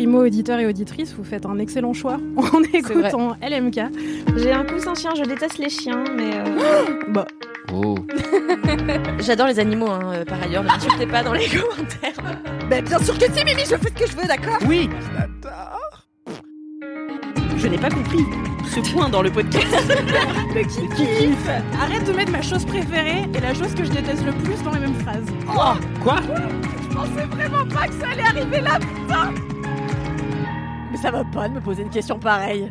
Primo auditeur et auditrice, vous faites un excellent choix en écoutant LMK. J'ai un coussin chien, je déteste les chiens, mais. euh, Bah, Oh. J'adore les animaux, hein, euh, par ailleurs, ne m'insultez pas dans les commentaires. Ben, bien sûr que si, Mimi, je fais ce que je veux, d'accord? Oui Je n'ai pas compris ce point dans le podcast. arrête de mettre ma chose préférée et la chose que je déteste le plus dans les mêmes phrases. Quoi? Je pensais vraiment pas que ça allait arriver là, putain Mais ça va pas de me poser une question pareille.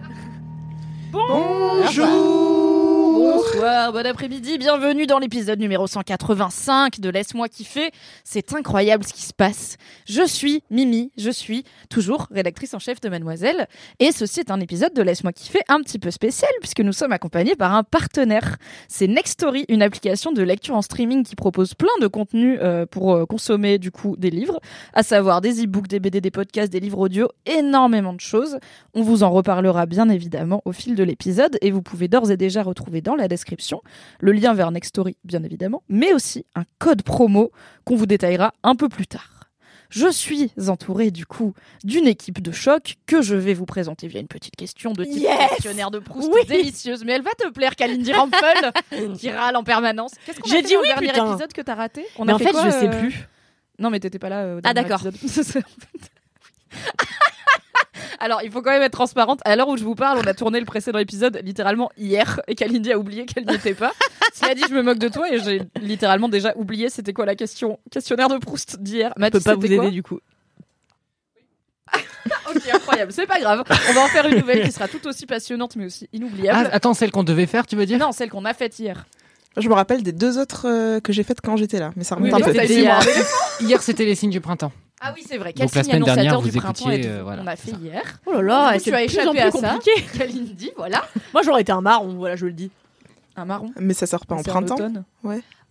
Bonsoir, bon après-midi, bienvenue dans l'épisode numéro 185 de Laisse-moi kiffer. C'est incroyable ce qui se passe. Je suis Mimi, je suis toujours rédactrice en chef de Mademoiselle. Et ceci est un épisode de Laisse-moi kiffer un petit peu spécial puisque nous sommes accompagnés par un partenaire. C'est Nextory, une application de lecture en streaming qui propose plein de contenus euh, pour euh, consommer du coup des livres, à savoir des e-books, des BD, des podcasts, des livres audio, énormément de choses. On vous en reparlera bien évidemment au fil de l'épisode et vous pouvez d'ores et déjà retrouver dans la description le lien vers Nextory bien évidemment, mais aussi un code promo qu'on vous détaillera un peu plus tard. Je suis entourée du coup d'une équipe de choc que je vais vous présenter via une petite question de type Yes questionnaire de Proust Oui. délicieuse, mais elle va te plaire, Kalindi Rampel, qui râle en permanence. Qu'est-ce qu'on a J'ai fait dit oui, le dernier putain. épisode que t'as raté? On Mais a en fait, quoi, je sais euh, plus. Non, mais t'étais pas là. au Ah, d'accord. Alors, il faut quand même être transparente. À l'heure où je vous parle, on a tourné le précédent épisode littéralement hier et Kalindi a oublié qu'elle n'y était pas. Cela dit, je me moque de toi et j'ai littéralement déjà oublié c'était quoi la question questionnaire de Proust d'hier. Je peux pas vous aider du coup. Ok, incroyable. C'est pas grave. On va en faire une nouvelle qui sera tout aussi passionnante mais aussi Ah, inoubliable. Attends, celle qu'on devait faire, tu veux dire? Non, celle qu'on a faite hier. Je me rappelle des deux autres euh, que j'ai faites quand j'étais là, mais ça remonte Oui, un peu. hier. Hier, c'était les signes du printemps. Ah oui, c'est vrai. Quel Donc, la signe semaine dernière, annonciateur vous du printemps écoutiez, euh, voilà, On a fait ça. hier. Oh là là, coup, c'est tu as de plus en échappé plus à ça. compliqué. Kalindi, voilà. Moi, j'aurais été un marron, voilà, je le dis. Un marron. Mais ça sort pas en printemps. automne.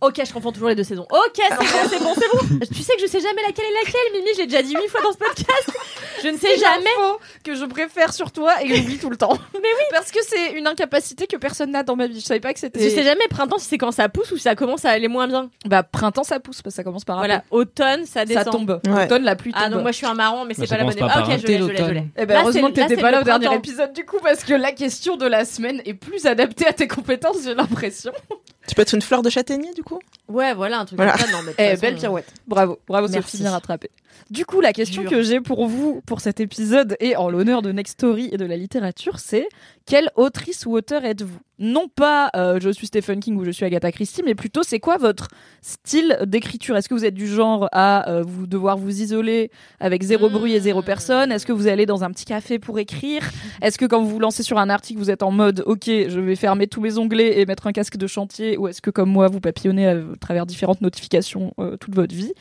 Ok, je confonds toujours les deux saisons. Ok, c'est bon, c'est bon, c'est bon. Tu sais que je sais jamais laquelle est laquelle, Mimi, j'ai déjà dit huit fois dans ce podcast. Je ne sais jamais. que je préfère sur toi et que j'oublie tout le temps. Mais oui, parce que c'est une incapacité que personne n'a dans ma vie. Je savais pas que c'était. Je sais jamais printemps si c'est quand ça pousse ou si ça commence à aller moins bien. Bah printemps ça pousse parce que ça commence par un Voilà, peu. automne, ça descend. Ça tombe. Ouais. Automne la pluie tombe. Ah donc moi je suis un marron, mais c'est pas la bonne époque. Ah, ok, je l'ai, je l'ai, je l'ai. l'automne. Eh ben heureusement que t'étais pas là au dernier épisode du coup parce que la question de la semaine est plus adaptée à tes compétences, j'ai l'impression. Tu peux être une fleur de châtaignier du coup? Ouais, voilà, un truc Voilà. comme ça. Non, mais de Eh, façon, belle pirouette. Bravo, bravo Merci. Sophie, bien rattrapée. Du coup, la question Dur. que j'ai pour vous pour cet épisode et en l'honneur de Nextory et de la littérature, c'est quelle autrice ou auteur êtes-vous? Non pas euh, je suis Stephen King ou je suis Agatha Christie, mais plutôt c'est quoi votre style d'écriture? Est-ce que vous êtes du genre à euh, vous devoir vous isoler avec zéro bruit et zéro personne? Est-ce que vous allez dans un petit café pour écrire? Est-ce que quand vous vous lancez sur un article, vous êtes en mode OK, je vais fermer tous mes onglets et mettre un casque de chantier? Ou est-ce que comme moi, vous papillonnez à travers différentes notifications euh, toute votre vie?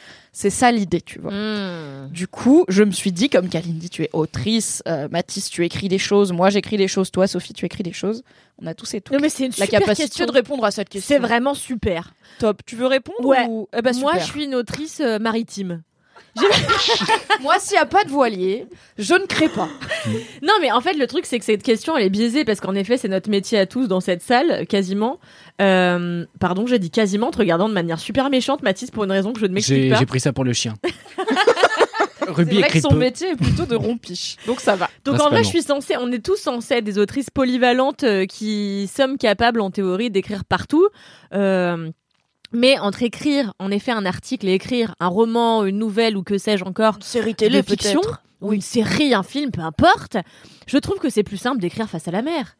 C'est ça l'idée, tu vois. Hmm. Du coup, je me suis dit, comme Kalindi, tu es autrice, euh, Mathis, tu écris des choses, moi j'écris des choses, toi Sophie, tu écris des choses. On a tous et toutes Non mais c'est une la super capacité question. de répondre à cette question. C'est vraiment super. top. Tu veux répondre Ouais. ou... Eh ben, Moi, je suis une autrice euh, maritime. moi, s'il n'y a pas de voilier, je ne crée pas. Non, mais en fait, le truc, c'est que cette question, elle est biaisée parce qu'en effet, c'est notre métier à tous dans cette salle, quasiment. Euh, pardon, j'ai dit quasiment, te regardant de manière super méchante, Mathis, pour une raison que je ne m'explique J'ai pas. j'ai pris ça pour le chien. Ruby vrai que écrit son peu. métier est plutôt de rompiche, donc ça va. Donc en vrai, je suis censée, on est tous censés être des autrices polyvalentes euh, qui sommes capables en théorie d'écrire partout. Euh, mais entre écrire, en effet, un article et écrire un roman, une nouvelle ou que sais-je encore, Série de fiction, ou une série, un film, peu importe, je trouve que c'est plus simple d'écrire face à la mer.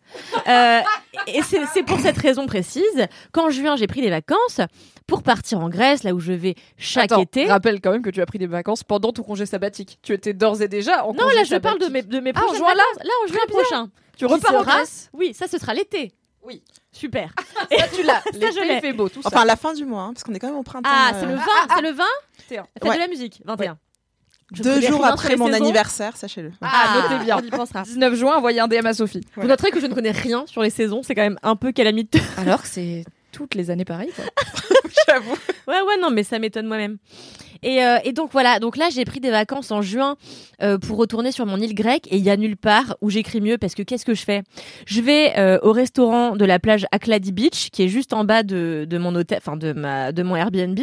Euh, et c'est pour cette raison précise qu'en juin, j'ai pris des vacances pour partir en Grèce, là où je vais chaque Attends, été. rappelle quand même que tu as pris des vacances pendant ton congé sabbatique. Tu étais d'ores et déjà en Non, congé là, je parle de sabbatique. mes, de mes Ah, en prochaines juin, là. Là, en juin prochain. Tu repars en Grèce Oui, ça, ce sera l'été. Oui. Super. Ça, tu l'as. je L'été, l'ai. il fait beau, tout ça. Enfin, la fin du mois, hein, parce qu'on est quand même au printemps. Ah, euh, c'est le 20, c'est le 20 Tiens. Fête Ouais. de la musique, 21. Je Deux jours après mon saisons. anniversaire, sachez-le. Ah, notez bien. On y pensera. 19 juin, envoyez un DM à Sophie. Vous noterez que je ne connais rien sur les saisons, c'est quand même un peu calamite. Alors que c'est toutes les années pareil, quoi. J'avoue. Ouais, ouais, non, mais ça m'étonne moi-même. Et, euh, et donc voilà, donc là j'ai pris des vacances en juin euh, pour retourner sur mon île grecque et il y a nulle part où j'écris mieux parce que qu'est-ce que je fais? Je vais euh, au restaurant de la plage Akladi Beach qui est juste en bas de, de mon hôtel, enfin de ma de mon Airbnb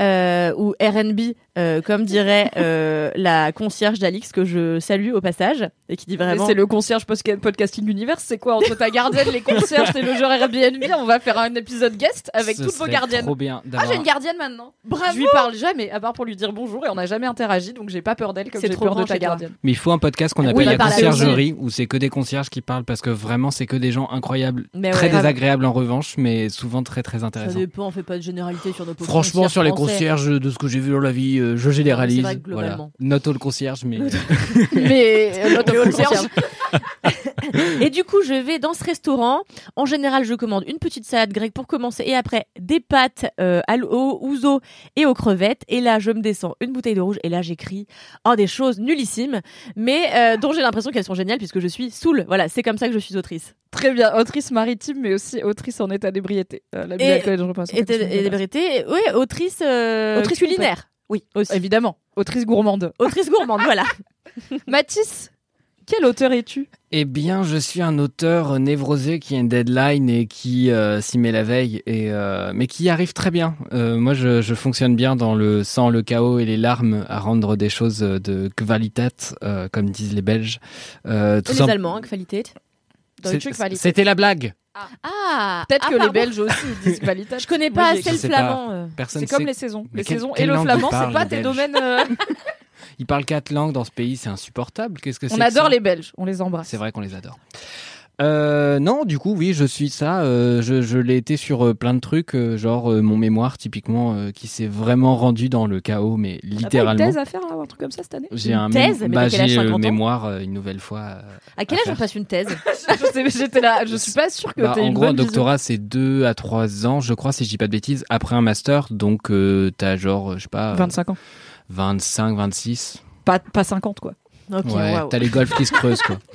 euh, ou Airbnb euh, comme dirait euh, la concierge d'Alix que je salue au passage et qui dit vraiment C'est le concierge podcasting univers. C'est quoi? Entre ta gardienne, les concierges et le genre Airbnb On va faire un épisode guest avec Ce toutes vos gardiennes. Trop bien Ah, j'ai une gardienne maintenant. Bravo Je lui parle jamais, à part pour lui dire bonjour, et on n'a jamais interagi, donc j'ai pas peur d'elle comme C'est j'ai trop peur de ta gardienne. Mais il faut un podcast qu'on appelle la conciergerie, où c'est que des concierges qui parlent, parce que vraiment, c'est que des gens incroyables. Mais très ouais. désagréables en revanche, mais souvent très très Ça intéressants. dépend, on fait pas de généralité sur nos Franchement, sur les français. concierges, de ce que j'ai vu dans la vie, euh, je généralise. Vrai que voilà. globalement. Not all concierge, mais Mais euh, l'autre Le concierge. Et du coup, je vais dans ce restaurant. En général, je commande une petite salade grecque pour commencer et après des pâtes euh, à l'eau, ouzo et aux crevettes. Et là, je me descends une bouteille de rouge et là, j'écris oh, des choses nullissimes, mais euh, dont j'ai l'impression qu'elles sont géniales puisque je suis saoule. Voilà, c'est comme ça que je suis autrice. Très bien, autrice maritime, mais aussi autrice en état d'ébriété. Euh, la Et- je vérités, oui, autrice, euh, Autrice culinaire. Oui, aussi. Évidemment, autrice gourmande. Autrice gourmande, voilà. Mathis, quel auteur es-tu? Eh bien, je suis un auteur névrosé qui a une deadline et qui euh, s'y met la veille, et, euh, mais qui y arrive très bien. Euh, moi, je, je fonctionne bien dans le sang, le chaos et les larmes à rendre des choses de qualité, euh, comme disent les Belges. Euh, tout Et les Allemands, hein, qualité. C'était la blague. Ah Peut-être ah, que les. Belges aussi disent qualité. Je connais pas assez le flamand. Personne C'est comme sait- les saisons. Mais Les saisons et le flamand, c'est pas tes domaines. Ils parlent quatre langues dans ce pays, c'est insupportable. Qu'est-ce que c'est On que adore ça les Belges, on les embrasse. C'est vrai qu'on les adore. Euh, non, du coup, oui, je suis ça. euh, je je l'ai été sur euh, plein de trucs, euh, genre euh, mon mémoire, typiquement, euh, qui s'est vraiment rendu dans le chaos, mais T'as pas une littéralement. thèse à faire là, ou un truc comme ça cette année? J'ai Une un thèse? Mais bah, t'as j'ai le 50 ans? mémoire euh, une nouvelle fois. euh, À quel à âge on passe une thèse? Je sais, j'étais là, je suis pas sûre que Bah, t'aies en une gros, un bonne doctorat, c'est 2 à 3 ans, je crois, si je dis pas de bêtises, après un master. Donc, euh, t'as genre, je sais pas, euh, 25 ans. 25, 26. Pas, pas 50 quoi. Ok, ouais, t'as les golfs qui se creusent, quoi.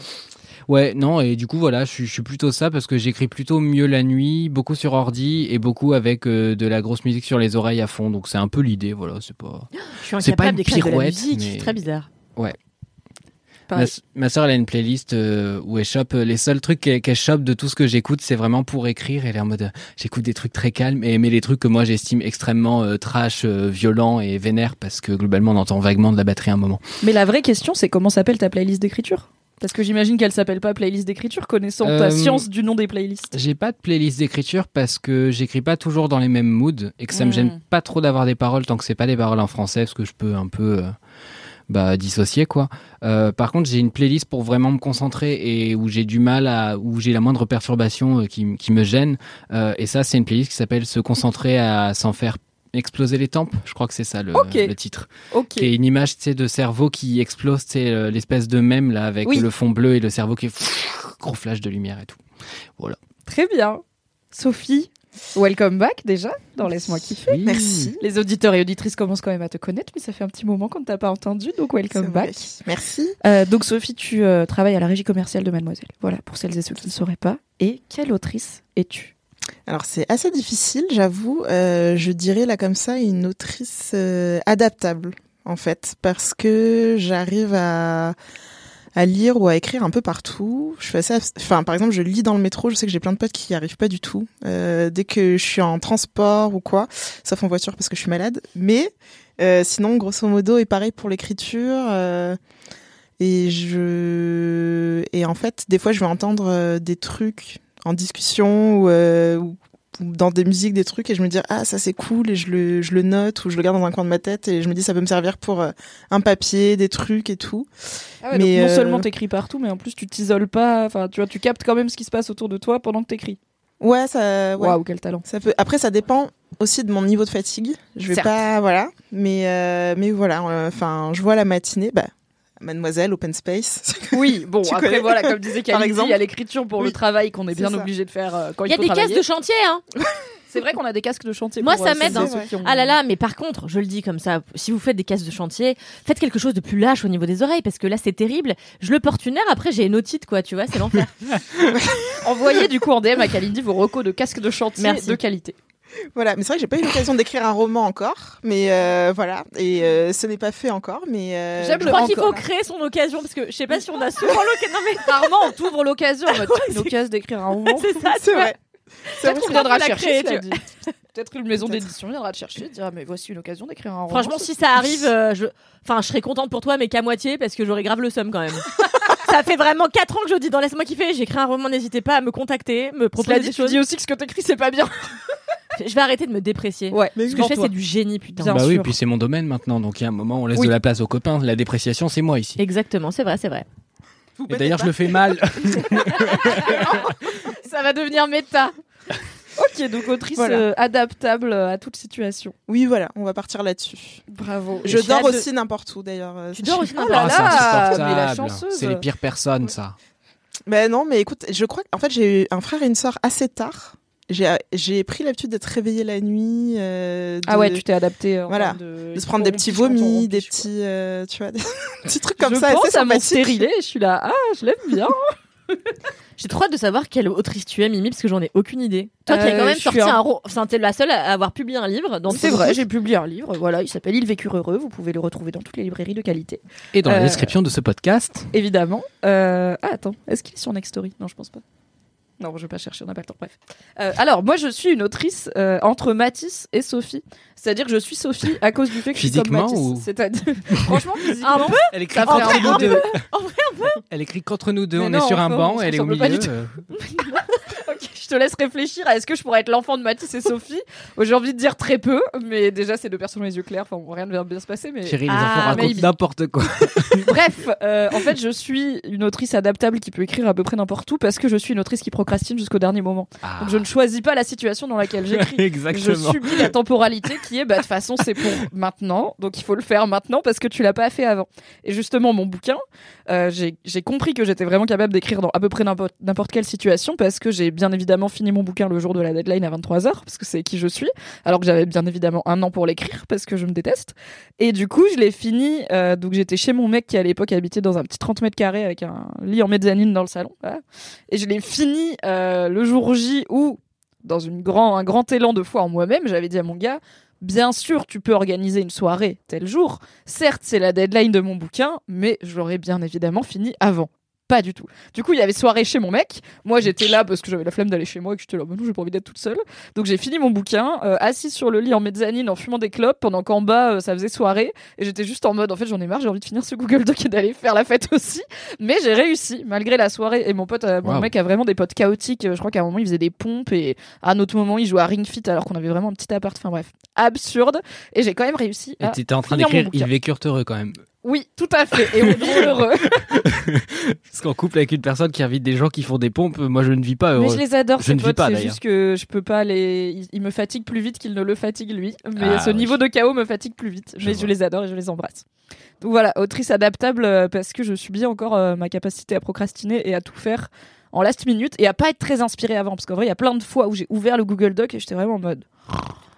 Ouais, non, et du coup, voilà, je suis, je suis plutôt ça parce que j'écris plutôt mieux la nuit, beaucoup sur ordi et beaucoup avec euh, de la grosse musique sur les oreilles à fond. Donc, c'est un peu l'idée, voilà, c'est pas. Je suis C'est pas incapable une d'écrire de la pirouette, musique, mais- c'est très bizarre. Ma, soeur, elle a une playlist euh, où elle chope. euh, Les seuls trucs qu'elle chope de tout ce que j'écoute, c'est vraiment pour écrire. Elle est en mode, euh, j'écoute des trucs très calmes et mais les trucs que moi j'estime extrêmement euh, trash, euh, violents et vénères parce que globalement on entend vaguement de la batterie à un moment. Mais la vraie question, c'est comment s'appelle ta playlist d'écriture? Parce que j'imagine qu'elle s'appelle pas playlist d'écriture, connaissant ta science du nom des playlists. J'ai pas de playlist d'écriture parce que j'écris pas toujours dans les mêmes moods et que ça me Mm. gêne pas trop d'avoir des paroles tant que c'est pas des paroles en français parce que je peux un peu bah, dissocier quoi. Euh, par contre, j'ai une playlist pour vraiment me concentrer et où j'ai du mal à où j'ai la moindre perturbation euh, qui, me gêne Euh, et ça c'est une playlist qui s'appelle se concentrer à s'en faire exploser les tempes. Je crois que c'est ça le, titre. Ok. Qui est une image de cerveau qui explose, euh, l'espèce de mème là avec Oui. le fond bleu et le cerveau qui est gros flash de lumière et tout. Très bien. Sophie, welcome back déjà dans Laisse-moi kiffer. Oui. Merci. Les auditeurs et auditrices commencent quand même à te connaître, mais ça fait un petit moment qu'on ne t'a pas entendu, donc welcome back. Merci. Euh, donc Sophie, tu euh, travailles à la régie commerciale de Mademoiselle. Voilà, pour celles et ceux qui ne sauraient pas. Et quelle autrice es-tu? Alors c'est assez difficile, j'avoue. Euh, je dirais là comme ça une autrice euh, adaptable en fait, parce que j'arrive à à lire ou à écrire un peu partout. Je fais assez, enfin par exemple je lis dans le métro. Je sais que j'ai plein de potes qui n'y arrivent pas du tout. Euh, dès que je suis en transport ou quoi, sauf en voiture parce que je suis malade. Mais euh, sinon grosso modo et pareil pour l'écriture. euh, et je et en fait des fois je vais entendre des trucs en discussion ou dans des musiques des trucs et je me dis ah ça c'est cool et je le je le note ou je le garde dans un coin de ma tête et je me dis ça peut me servir pour euh, un papier des trucs et tout Ah Mais, Non euh, seulement t'écris partout, mais en plus tu t'isoles pas. Enfin, tu vois, tu captes quand même ce qui se passe autour de toi pendant que t'écris. ouais ça ouais. Waouh, quel talent. ça peut après ça dépend aussi de mon niveau de fatigue je vais Certes. pas voilà mais euh, mais voilà euh, enfin je vois la matinée bah Mademoiselle, Open Space. Oui, bon, Tu après voilà, comme disait Par Kalindi, exemple il y a l'écriture pour le travail qu'on est bien ça. obligé de faire euh, quand il, Il y a faut des travailler. cases de chantier, hein. C'est vrai qu'on a des casques de chantier. Moi, pour, ça euh, m'aide, hein. ont- Ah là là, mais par contre, je le dis comme ça, si vous faites des cases de chantier, faites quelque chose de plus lâche au niveau des oreilles, parce que là, c'est terrible. Je le porte une heure, après, j'ai une otite, quoi, tu vois, c'est l'enfer. Envoyez du coup en DM à Kalindi vos recos de casques de chantier Merci. de qualité. Voilà, mais c'est vrai que j'ai pas eu l'occasion d'écrire un roman encore, mais euh, voilà, et euh, ce n'est pas fait encore, mais euh, J'aime je crois qu'il encore. faut créer son occasion, parce que je sais pas si on a souvent l'occasion. Non, mais Rarement on t'ouvre l'occasion en mode une occasion d'écrire un roman. c'est ça, c'est vrai. C'est Peut-être vrai, qu'on viendra l'a chercher. cela tu. Peut-être une maison Peut-être. d'édition viendra te chercher, dira mais voici une occasion d'écrire un roman. Franchement, si ça arrive, euh, je... Enfin, je serais contente pour toi, mais qu'à moitié, parce que j'aurais grave le seum quand même. ça fait vraiment 4 ans que je dis dans Laisse-moi kiffer, j'écris un roman, n'hésitez pas à me contacter, me Cela proposer dit, des tu choses. dis aussi que ce que t'écris c'est pas bien. Je vais arrêter de me déprécier. Ouais, Mais Ce que je fais, c'est du génie, putain. Bien bah oui, puis c'est mon domaine maintenant, donc il y a un moment où on laisse Oui. de la place aux copains. La dépréciation, c'est moi ici. Exactement, c'est vrai, c'est vrai. vous Et d'ailleurs, je le fais mal. Ça va devenir méta. ok, donc autrice Voilà. euh, adaptable à toute situation. Oui, voilà, on va partir là-dessus. Bravo. Je dors de- aussi n'importe où d'ailleurs. euh, Tu dors aussi n'importe là Ah, là, c'est mais la insupportable. chanceuse. C'est les pires personnes, ça. Mais non, mais écoute, je crois qu'en fait j'ai eu un frère et une sœur assez tard. J'ai pris l'habitude d'être réveillée la nuit. euh, de, Ah ouais, tu t'es adapté. en Voilà. de, de se prendre des petits vomis, des petits, euh, tu vois, des petits trucs comme je ça. pense assez à mon stérilé, je suis là, ah, je l'aime bien. J'ai trop hâte de savoir quelle autrice tu es, Mimi, parce que j'en ai aucune idée. Toi qui as Euh, quand même je sorti un- un ro... Enfin, t'es la seule à avoir publié un livre. C'est vrai, j'ai publié un livre, voilà, il s'appelle Il vécure heureux, vous pouvez le retrouver dans toutes les librairies de qualité, Et dans la Euh, description de ce podcast, évidemment. Euh, Ah, attends, est-ce qu'il est sur Nextory? Non, je pense pas. Non, je vais pas chercher, on n'a pas le temps. Bref. Euh, alors, moi, je suis une autrice euh, entre Matisse et Sophie. C'est-à-dire que je suis Sophie à cause du fait que je suis comme Matisse. ou- C'est-à-dire, franchement, physiquement. elle écrit Ça fait qu'entre un nous peu. deux. En vrai, Elle écrit qu'entre nous deux. Mais on non, est sur un banc, elle est au milieu. Ok, je te laisse réfléchir à est-ce que je pourrais être l'enfant de Mathis et Sophie J'ai envie de dire très peu, mais déjà, c'est deux personnes aux les yeux clairs. Enfin, rien ne va bien se passer. Mais Thierry, les Ah, enfants racontent n'importe quoi. bref, euh, en fait, je suis une autrice adaptable qui peut écrire à peu près n'importe où parce que je suis une autrice qui procrastine jusqu'au dernier moment. Ah. Donc, je ne choisis pas la situation dans laquelle j'écris. Je Exactement. subis la temporalité qui est, bah, de toute façon, c'est pour maintenant, donc il faut le faire maintenant parce que tu l'as pas fait avant. Et justement, mon bouquin, euh, j'ai compris que j'étais vraiment capable d'écrire dans à peu près n'importe quelle situation parce que j'ai bien évidemment fini mon bouquin le jour de la deadline à 23h parce que c'est qui je suis, alors que j'avais bien évidemment un an pour l'écrire parce que je me déteste. Et du coup, je l'ai fini, euh, donc j'étais chez mon mec qui à l'époque habitait dans un petit 30 mètres carrés avec un lit en mezzanine dans le salon. Et je l'ai fini euh, le jour J où dans une grand, un grand élan de foi en moi-même, j'avais dit à mon gars, bien sûr, tu peux organiser une soirée tel jour. Certes, c'est la deadline de mon bouquin, mais je l'aurais bien évidemment fini avant. Pas du tout. Du coup, il y avait soirée chez mon mec. Moi, j'étais là parce que j'avais la flemme d'aller chez moi et que j'étais là, bah non, j'ai pas envie d'être toute seule. Donc, j'ai fini mon bouquin, euh, assise sur le lit en mezzanine en fumant des clopes pendant qu'en bas, euh, ça faisait soirée. Et j'étais juste en mode, en fait, j'en ai marre, j'ai envie de finir ce Google Doc et d'aller faire la fête aussi. Mais j'ai réussi, malgré la soirée. Et mon pote, euh, mon Wow. mec a vraiment des potes chaotiques. Je crois qu'à un moment, il faisait des pompes et à un autre moment, il jouait à Ring Fit alors qu'on avait vraiment un petit appart. Enfin bref, absurde. Et j'ai quand même réussi Et à t'étais en train d'écrire. Ils vécurent heureux quand même. Oui, tout à fait. Et on est heureux. Parce qu'en couple avec une personne qui invite des gens qui font des pompes, moi je ne vis pas Mais heureux. je les adore, Je ces ne vis potes. pas, C'est d'ailleurs. juste que je peux pas les. Ils, me fatiguent plus vite qu'ils ne le fatiguent lui. Mais Ah, ce oui. niveau de chaos me fatigue plus vite. Je mais vois. je les adore et je les embrasse. Donc voilà, autrice adaptable euh, parce que je subis encore euh, ma capacité à procrastiner et à tout faire en last minute et à pas être très inspirée avant. Parce qu'en vrai, il y a plein de fois où j'ai ouvert le Google Doc et j'étais vraiment en mode.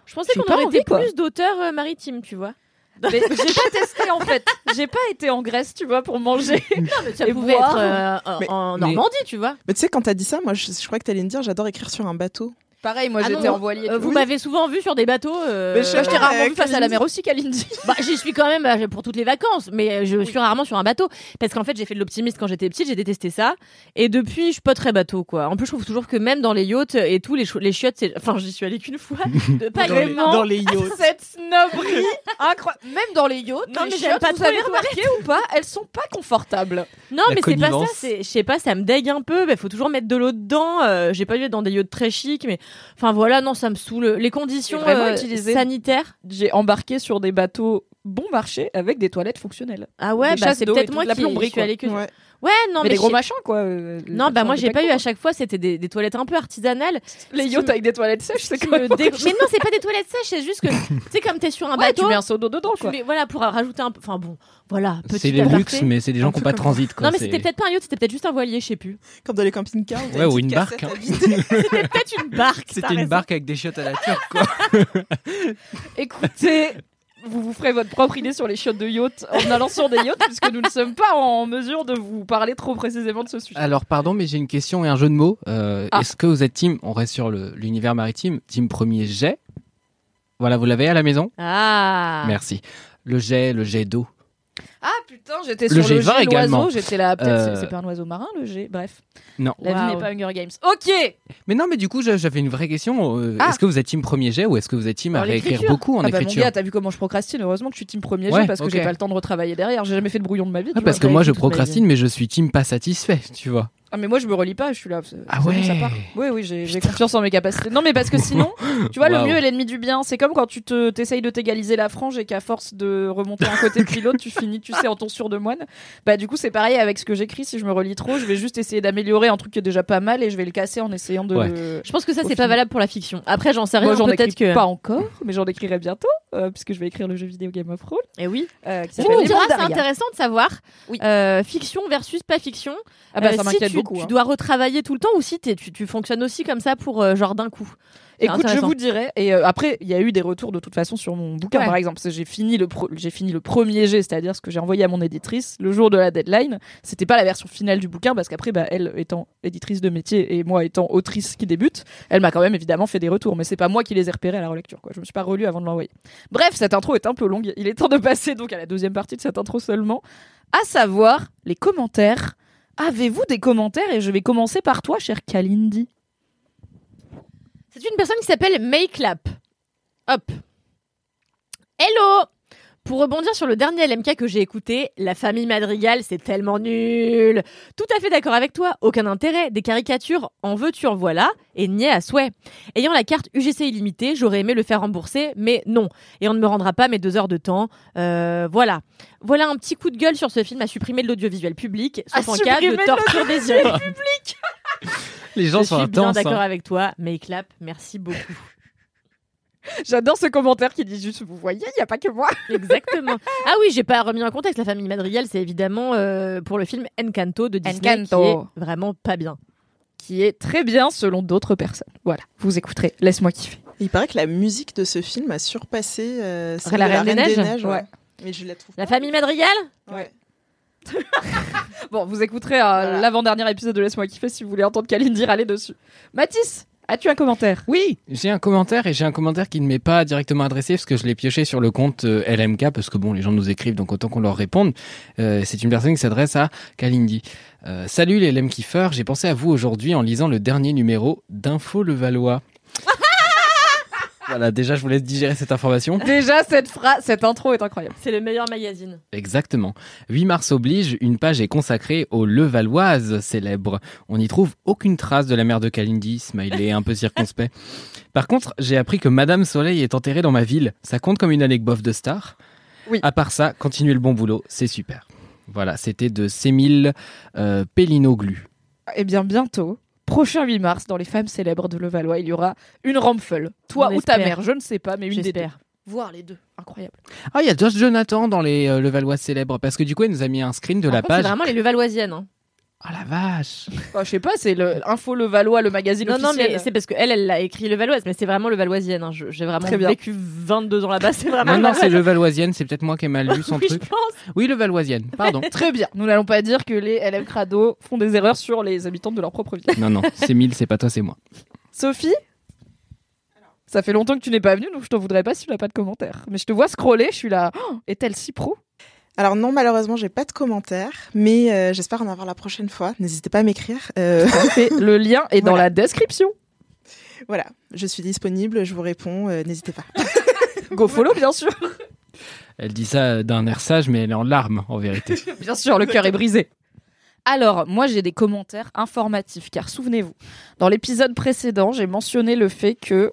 Je pensais qu'on aurait été plus d'auteurs euh, maritimes, tu vois. Mais j'ai pas testé en fait. J'ai pas été en Grèce, tu vois, pour manger. Non, mais ça Et pouvait boire. être euh, en- Mais- en mais- Normandie, tu vois. Mais tu sais, quand t'as dit ça, moi, je, je crois que t'allais me dire, j'adore écrire sur un bateau. Pareil, moi Ah j'étais non, en voilier. Euh, vous m'avez souvent vu sur des bateaux. euh, Mais je sais Moi, je t'ai rarement vu face à la mer aussi, Kalindi. Bah, j'y suis quand même euh, pour toutes les vacances, mais euh, je suis rarement sur un bateau. Parce qu'en fait, j'ai fait de l'optimiste quand j'étais petite, j'ai détesté ça. Et depuis, je suis pas très bateau, quoi. En plus, je trouve toujours que même dans les yachts et tout, les, chiottes, c'est. Enfin, j'y suis allée qu'une fois. De pas Dans les- vraiment. dans les yachts. Cette snobberie incroyable. Même dans les yachts, Non, les mais j'aime chiottes, pas vous trop avez les remarqué ou pas Elles sont pas confortables. Non, La mais c'est pas ça. connivence. C'est, je sais pas, ça me dégue un peu. Il faut toujours mettre de l'eau dedans. Euh, j'ai pas vu être dans des yachts très chics, mais enfin voilà, non, ça me saoule. Les conditions euh, sanitaires. J'ai embarqué sur des bateaux bon marché avec des toilettes fonctionnelles. Ah ouais, Des bah c'est peut-être tout, moi qui plomberie, suis allée que. Ouais. Ouais, non, mais, mais, des gros machins, quoi. euh, Non, bah moi j'ai pas eu à chaque fois, c'était des, des toilettes un peu artisanales. Les yachts avec des toilettes sèches, c'est quand me même. dé- Mais non, c'est pas des toilettes sèches, c'est juste que, tu sais, comme t'es sur un Ouais, bateau, tu mets un seau d'eau dedans, quoi. mets- voilà, pour rajouter un peu. Enfin bon, voilà, petit C'est les aparté. luxe, mais c'est des gens qui n'ont pas de transit. Quoi. Non, mais c'était peut-être pas un yacht, c'était peut-être juste un voilier, je sais plus. Comme dans les camping-cars. Ouais, ou une barque. C'était peut-être une barque. C'était une barque avec des chiottes à la turque, quoi. Écoutez, vous vous ferez votre propre idée sur les chiottes de yacht en allant sur des yachts, puisque nous ne sommes pas en mesure de vous parler trop précisément de ce sujet. Alors, pardon, mais j'ai une question et un jeu de mots. Euh, Ah. Est-ce que vous êtes team, on reste sur l'univers maritime, team premier jet? Voilà, vous l'avez à la maison? Ah. Merci. Le jet, le jet d'eau. Ah putain, j'étais Le sur le G20 G également. l'oiseau, j'étais là, peut-être Euh, c'est- c'est pas un oiseau marin le G, bref. Non. La vie Waouh. n'est pas Hunger Games. Ok Mais non, mais du coup, j'a- j'avais une vraie question. Euh, Ah. Est-ce que vous êtes team premier jet ou est-ce que vous êtes team à réécrire beaucoup en Ah bah mon écriture gars, t'as vu comment je procrastine Heureusement que je suis team premier Ouais, G parce que j'ai pas le temps de retravailler derrière. J'ai jamais fait de brouillon de ma vie. Ah, parce vois. que moi, je vie. procrastine, mais je suis team pas satisfait, tu vois. Ah mais moi je me relis pas, je suis là. Ah ouais. ça part. Oui oui, j'ai confiance en mes capacités. Non mais parce que sinon, tu vois, le mieux est l'ennemi du bien. C'est comme quand tu te t'essayes de t'égaliser la frange et qu'à force de remonter un côté puis l'autre, tu finis, tu sais, en tonsure de moine. Bah du coup c'est pareil avec ce que j'écris. Si je me relis trop, je vais juste essayer d'améliorer un truc qui est déjà pas mal et je vais le casser en essayant de. Ouais. le- Je pense que ça, c'est pas valable pour la fiction. Après, j'en sais rien. Moi j'en Peut-être écris que. pas encore, mais j'en écrirai bientôt euh, puisque je vais écrire le jeu vidéo Game of Thrones Et oui. euh, qui s'appelle diras, c'est intéressant de savoir. Oui. euh, fiction versus pas fiction. Ah bah Euh, ça si m'inquiète beaucoup. Tu hein. dois retravailler tout le temps ou si tu, tu fonctionnes aussi comme ça pour euh, genre d'un coup. Écoute, je vous dirai. Et euh, après, il y a eu des retours de toute façon sur mon bouquin, Ouais. par exemple. J'ai fini le j'ai fini le premier jet, c'est-à-dire ce que j'ai envoyé à mon éditrice le jour de la deadline. C'était pas la version finale du bouquin parce qu'après, bah, elle étant éditrice de métier et moi étant autrice qui débute, elle m'a quand même évidemment fait des retours. Mais c'est pas moi qui les ai repérés à la relecture. Quoi. Je me suis pas relu avant de l'envoyer. Bref, cette intro est un peu longue. Il est temps de passer donc à la deuxième partie de cette intro seulement, à savoir les commentaires. Avez-vous des commentaires Et je vais commencer par toi, cher Kalindi. C'est une personne qui s'appelle Makelap. Hop. Hello Pour rebondir sur le dernier LMK que j'ai écouté, La famille Madrigal, c'est tellement nul. Tout à fait d'accord avec toi, aucun intérêt. Des caricatures, en veux-tu, en voilà, et niais à souhait. Ayant la carte UGC illimitée, j'aurais aimé le faire rembourser, mais non. Et on ne me rendra pas mes deux heures de temps. Euh, voilà. Voilà un petit coup de gueule sur ce film à supprimer de l'audiovisuel public, sauf À en cas de torture des yeux. Les gens Je sont suis bien d'accord hein. avec toi, Makelap, merci beaucoup. J'adore ce commentaire qui dit juste Vous voyez, il n'y a pas que moi. Exactement. Ah oui, j'ai pas remis en contexte. La famille Madrigal, c'est évidemment euh, pour le film Encanto de Disney, Encanto. qui est vraiment pas bien. qui est très bien selon d'autres personnes. Voilà, vous écouterez. Laisse-moi kiffer. Il paraît que la musique de ce film a surpassé euh, celle La de Reine des Neiges ouais. Ouais. Mais je la trouve. La pas. famille Madrigal Ouais. Bon, vous écouterez euh, l'avant-dernier épisode de Laisse-moi kiffer si vous voulez entendre Kalindi râler dessus. Mathis, as-tu un commentaire? Oui, j'ai un commentaire et j'ai un commentaire qui ne m'est pas directement adressé parce que je l'ai pioché sur le compte euh, LMK parce que bon, les gens nous écrivent donc autant qu'on leur réponde. Euh, c'est une personne qui s'adresse à Kalindi. Euh, Salut les LM kiffeurs, j'ai pensé à vous aujourd'hui en lisant le dernier numéro d'Info Le Valois. Voilà, déjà je vous laisse digérer cette information. Déjà, cette phrase, cette intro est incroyable. C'est le meilleur magazine. Exactement. 8 mars oblige, une page est consacrée aux Levalloises célèbres. On n'y trouve aucune trace de la mère de Kalindi, smiley un peu circonspect. Par contre, j'ai appris que Madame Soleil est enterrée dans ma ville. Ça compte comme une anecdote de star? Oui. À part ça, continuez le bon boulot, c'est super. Voilà, c'était de Sémile euh, Pellinoglu. Eh bien, bientôt, prochain 8 mars, dans les femmes célèbres de Levallois, il y aura une Ramphel. Toi On ou ta espère. mère, je ne sais pas, mais une des deux. J'espère. Voire les deux. Incroyable. Ah, il y a Josh Jonathan dans les euh, Levalloises célèbres parce que du coup, elle nous a mis un screen de la contre, C'est page. vraiment les Levalloisiennes. hein. Ah la vache Bah, je sais pas, c'est le Info Levallois, le magazine Non, non, mais c'est parce qu'elle, elle l'a écrit Levalloise, mais c'est vraiment Levalloisienne. hein. Je- J'ai vraiment Très bien. vécu 22 ans là-bas. C'est vraiment Non, non, c'est Levalloisienne. Levalloisienne, c'est peut-être moi qui ai mal lu son Oui, truc. je pense. Oui, Levalloisienne, pardon. Très bien. Nous n'allons pas dire que les LM Crado font des erreurs sur les habitants de leur propre ville. non, non, c'est mille, c'est pas toi, c'est moi. Sophie? Ça fait longtemps que tu n'es pas venue, donc je t'en voudrais pas si tu n'as pas de commentaires. Mais je te vois scroller, je suis là. Oh, Est-elle si pro? Alors non, malheureusement, j'ai pas de commentaires, mais euh, j'espère en avoir la prochaine fois. N'hésitez pas à m'écrire. Euh. Le lien est dans Voilà. la description. voilà, je suis disponible, je vous réponds. euh, N'hésitez pas. Go follow, bien sûr. Elle dit ça d'un air sage, mais elle est en larmes, en vérité. Bien sûr, le cœur est brisé. Alors, moi j'ai des commentaires informatifs, car souvenez-vous, dans l'épisode précédent, j'ai mentionné le fait que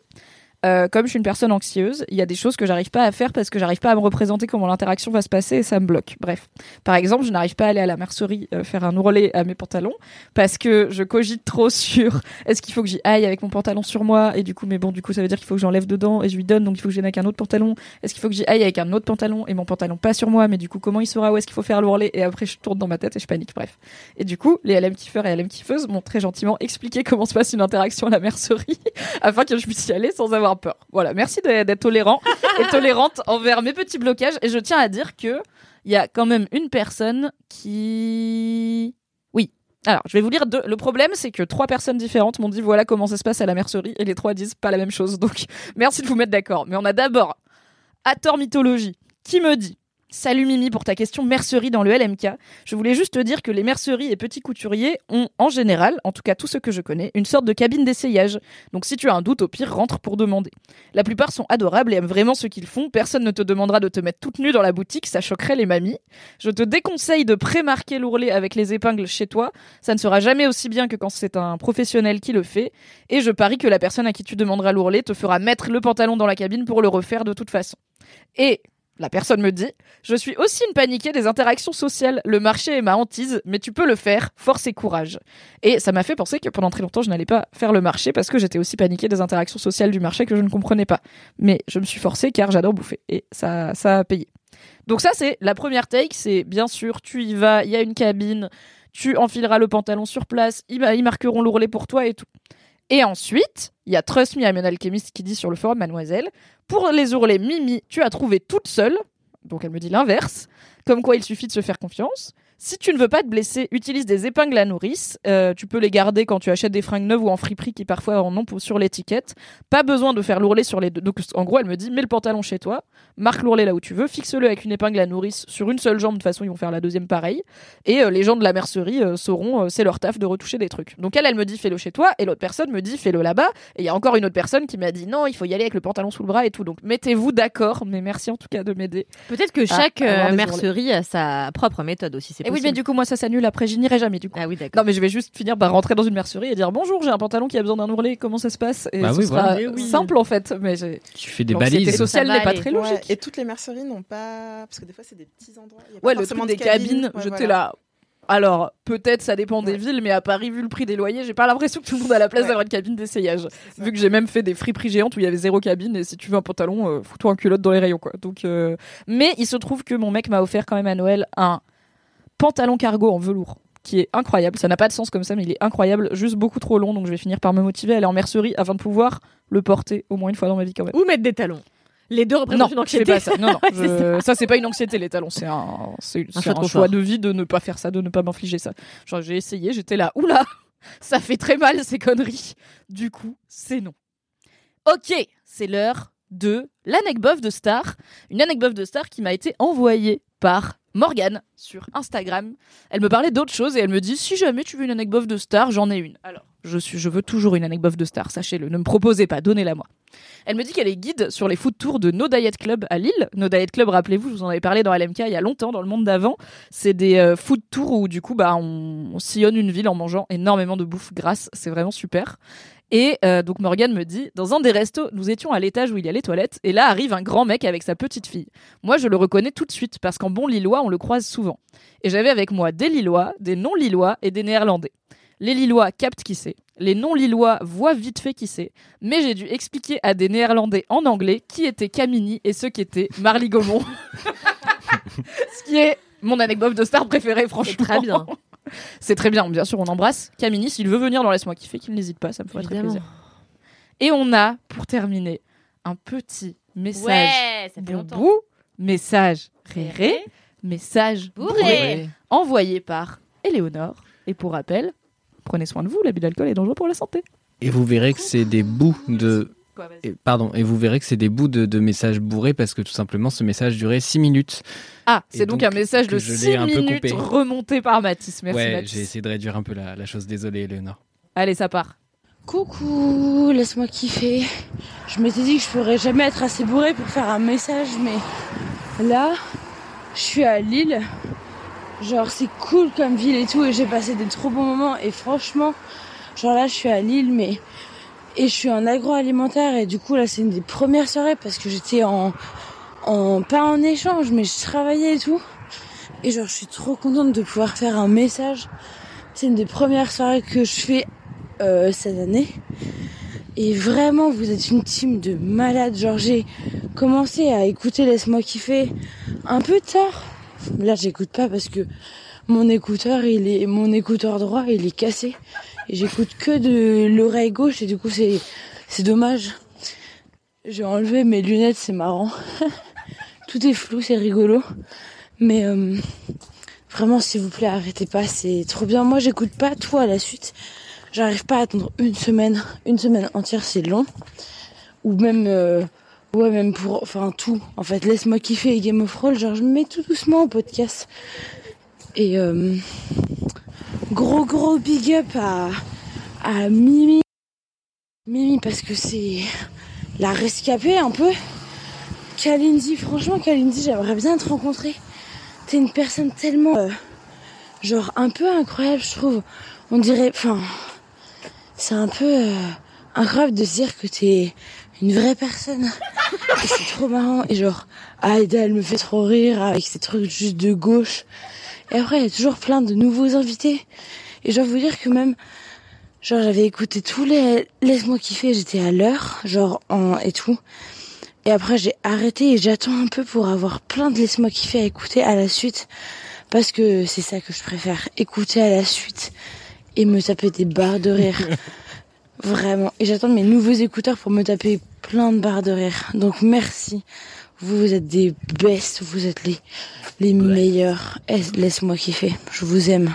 euh, comme je suis une personne anxieuse, il y a des choses que j'arrive pas à faire parce que j'arrive pas à me représenter comment l'interaction va se passer et ça me bloque. Bref, par exemple, je n'arrive pas à aller à la mercerie euh, faire un ourlet à mes pantalons parce que je cogite trop sur est-ce qu'il faut que j'y aille avec mon pantalon sur moi et du coup, mais bon, du coup, ça veut dire qu'il faut que j'enlève dedans et je lui donne donc il faut que j'aille avec un autre pantalon. Est-ce qu'il faut que j'y aille avec un autre pantalon et mon pantalon pas sur moi, mais du coup, comment il saura où est-ce qu'il faut faire l'ourlet et après je tourne dans ma tête et je panique. Bref. Et du coup, les LM kiffeurs et LM kiffeuses m'ont très gentiment expliqué comment se passe une interaction à la mercerie afin que je puisse y aller sans avoir peur. Voilà, merci d'être tolérant et tolérante envers mes petits blocages. Et je tiens à dire que il y a quand même une personne qui. Oui. Alors, je vais vous lire deux. Le problème, c'est que trois personnes différentes m'ont dit voilà comment ça se passe à la mercerie et les trois disent pas la même chose. Donc, merci de vous mettre d'accord. Mais on a d'abord Ator Mythologie qui me dit Salut Mimi pour ta question mercerie dans le LMK. Je voulais juste te dire que les merceries et petits couturiers ont en général, en tout cas tous ceux que je connais, une sorte de cabine d'essayage. Donc si tu as un doute, au pire rentre pour demander. La plupart sont adorables et aiment vraiment ce qu'ils font. Personne ne te demandera de te mettre toute nue dans la boutique, ça choquerait les mamies. Je te déconseille de pré-marquer l'ourlet avec les épingles chez toi. Ça ne sera jamais aussi bien que quand c'est un professionnel qui le fait. Et je parie que la personne à qui tu demanderas l'ourlet te fera mettre le pantalon dans la cabine pour le refaire de toute façon. Et la personne me dit Je suis aussi une paniquée des interactions sociales. Le marché est ma hantise, mais tu peux le faire. Force et courage. Et ça m'a fait penser que pendant très longtemps, je n'allais pas faire le marché parce que j'étais aussi paniquée des interactions sociales du marché que je ne comprenais pas. Mais je me suis forcée car j'adore bouffer. Et ça, ça a payé. Donc, ça, c'est la première take. C'est bien sûr, tu y vas, il y a une cabine, tu enfileras le pantalon sur place, ils, marqueront l'ourlet pour toi et tout. Et ensuite, il y a Trust Me, I'm an Alchemist qui dit sur le forum Mademoiselle, pour les ourlets Mimi, tu as trouvé toute seule, donc elle me dit l'inverse, comme quoi il suffit de se faire confiance. Si tu ne veux pas te blesser, utilise des épingles à nourrice. Euh, tu peux les garder quand tu achètes des fringues neuves ou en friperie qui parfois en ont sur l'étiquette. Pas besoin de faire l'ourlet sur les deux. Donc en gros, elle me dit mets le pantalon chez toi, marque l'ourlet là où tu veux, fixe-le avec une épingle à nourrice sur une seule jambe. De toute façon, ils vont faire la deuxième pareil. Et euh, les gens de la mercerie euh, sauront, c'est leur taf de retoucher des trucs. Donc elle, elle me dit fais-le chez toi, et l'autre personne me dit fais-le là-bas. Et il y a encore une autre personne qui m'a dit non, il faut y aller avec le pantalon sous le bras et tout. Donc mettez-vous d'accord. Mais merci en tout cas de m'aider. Peut-être que chaque mercerie a sa propre méthode aussi. C'est oui, mais du coup, moi, ça s'annule. Après, j'y n'irai jamais, du coup. Ah oui, d'accord. Non, mais je vais juste finir par rentrer dans une mercerie et dire bonjour, j'ai un pantalon qui a besoin d'un ourlet, comment ça se passe? Et Bah ce oui, sera voilà. simple en fait. Mais Tu fais des l'anxiété balises. sociale Ça va n'est pas très Ouais, logique. et toutes les merceries n'ont pas. Parce que des fois, c'est des petits endroits. y a pas Ouais, le truc des cabines, Ouais, j'étais voilà. là. Alors, peut-être ça dépend des Ouais. villes, mais à Paris, vu le prix des loyers, j'ai pas l'impression que tout le monde a la place Ouais. d'avoir une cabine d'essayage. Vu que j'ai même fait des friperies géantes où il y avait zéro cabine, et si tu veux un pantalon, euh, fous-toi en culotte dans les rayons, quoi. Donc, euh, Mais il se trouve que mon mec m'a offert quand même à Noël un pantalon cargo en velours qui est incroyable. Ça n'a pas de sens comme ça, mais il est incroyable. Juste beaucoup trop long, donc je vais finir par me motiver à aller en mercerie afin de pouvoir le porter au moins une fois dans ma vie quand même. Ou mettre des talons. Les deux Non, représentent une je fais anxiété. pas ça. Non, non, je- c'est ça c'est pas une anxiété les talons, c'est un, c'est choix de un confort. choix de vie de ne pas faire ça, de ne pas m'infliger ça. Genre j'ai essayé, j'étais là, oula, ça fait très mal ces conneries. Du coup, c'est non. Ok, c'est l'heure de l'anecdote de Star, une anecdote de Star qui m'a été envoyée par Morgane sur Instagram. Elle me parlait d'autre chose et elle me dit si jamais tu veux une anecdote de Star, j'en ai une. Alors, je suis je veux toujours une anecdote de Star, sachez-le, ne me proposez pas, donnez-la moi. Elle me dit qu'elle est guide sur les food tours de No Diet Club à Lille. No Diet Club, rappelez-vous, je vous en avais parlé dans LMK il y a longtemps, dans le monde d'avant. C'est des euh, food tours où du coup, bah, on, on sillonne une ville en mangeant énormément de bouffe grasse. C'est vraiment super. Et euh, donc Morgane me dit, dans un des restos, nous étions à l'étage où il y a les toilettes, et là arrive un grand mec avec sa petite fille. Moi, je le reconnais tout de suite, parce qu'en bon lillois, on le croise souvent. Et j'avais avec moi des lillois, des non-lillois et des néerlandais. Les lillois captent qui c'est. Les non-lillois voient vite fait qui c'est. Mais j'ai dû expliquer à des néerlandais en anglais qui était Camini et ce qu'était Marly Gaumont. ce qui est mon anecdote de star préférée, franchement. très bien. C'est très bien, bien sûr, on embrasse. Camini, s'il veut venir dans Laisse-moi kiffer, qu'il n'hésite pas, ça me ferait très plaisir. Et on a, pour terminer, un petit message Ouais, ça fait longtemps. boubou, message réré, message Bourré. bourré, envoyé par Éléonore. Et pour rappel, prenez soin de vous, l'abus d'alcool est dangereux pour la santé. Et vous verrez que c'est des bouts de. Quoi, vas-y. et- pardon, et vous verrez que c'est des bouts de, de messages bourrés parce que tout simplement ce message durait 6 minutes. Ah, c'est donc, donc un message de je 6 l'ai un peu minutes coupé. remonté par Mathis. Merci ouais, Mathis. j'ai essayé de réduire un peu la, la chose. Désolé, Léonore. Allez, ça part. Coucou, laisse-moi kiffer. Je m'étais dit que je pourrais jamais être assez bourré pour faire un message, mais là, je suis à Lille. Genre, c'est cool comme ville et tout, et j'ai passé des trop bons moments. Et franchement, genre là, je suis à Lille, mais Et je suis en agroalimentaire et du coup là c'est une des premières soirées parce que j'étais en, pas en échange mais je travaillais et tout. Et genre je suis trop contente de pouvoir faire un message. C'est une des premières soirées que je fais euh, cette année. Et vraiment vous êtes une team de malades. Genre j'ai commencé à écouter Laisse-moi kiffer un peu tard. Là j'écoute pas parce que mon écouteur il est mon écouteur droit il est cassé et j'écoute que de l'oreille gauche et du coup c'est c'est dommage. J'ai enlevé mes lunettes, c'est marrant. Tout est flou, c'est rigolo. Mais euh, vraiment s'il vous plaît, arrêtez pas, c'est trop bien. Moi j'écoute pas tout à la suite. J'arrive pas à attendre une semaine, une semaine entière, c'est long. Ou même euh, ouais, même pour enfin tout. En fait, laisse-moi kiffer Game of Thrones, genre je me mets tout doucement au podcast. Et euh, gros gros big up à, Mimi. Mimi parce que c'est la rescapée un peu. Kalindi, franchement Kalindi, j'aimerais bien te rencontrer. T'es une personne tellement euh, genre un peu incroyable, je trouve. On dirait, enfin, c'est un peu euh, incroyable de se dire que t'es une vraie personne. C'est trop marrant. Et genre, Aïda, elle me fait trop rire avec ces trucs juste de gauche. Et après, il y a toujours plein de nouveaux invités. Et je dois vous dire que même, genre, j'avais écouté tous les Laisse-moi kiffer, j'étais à l'heure, genre, en, et tout. Et après, j'ai arrêté et j'attends un peu pour avoir plein de Laisse-moi kiffer à écouter à la suite. Parce que c'est ça que je préfère, écouter à la suite et me taper des barres de rire. Vraiment. Et j'attends mes nouveaux écouteurs pour me taper plein de barres de rire. Donc merci. Vous, vous êtes des bestes, vous êtes les, les meilleurs. Laisse-moi kiffer. Je vous aime.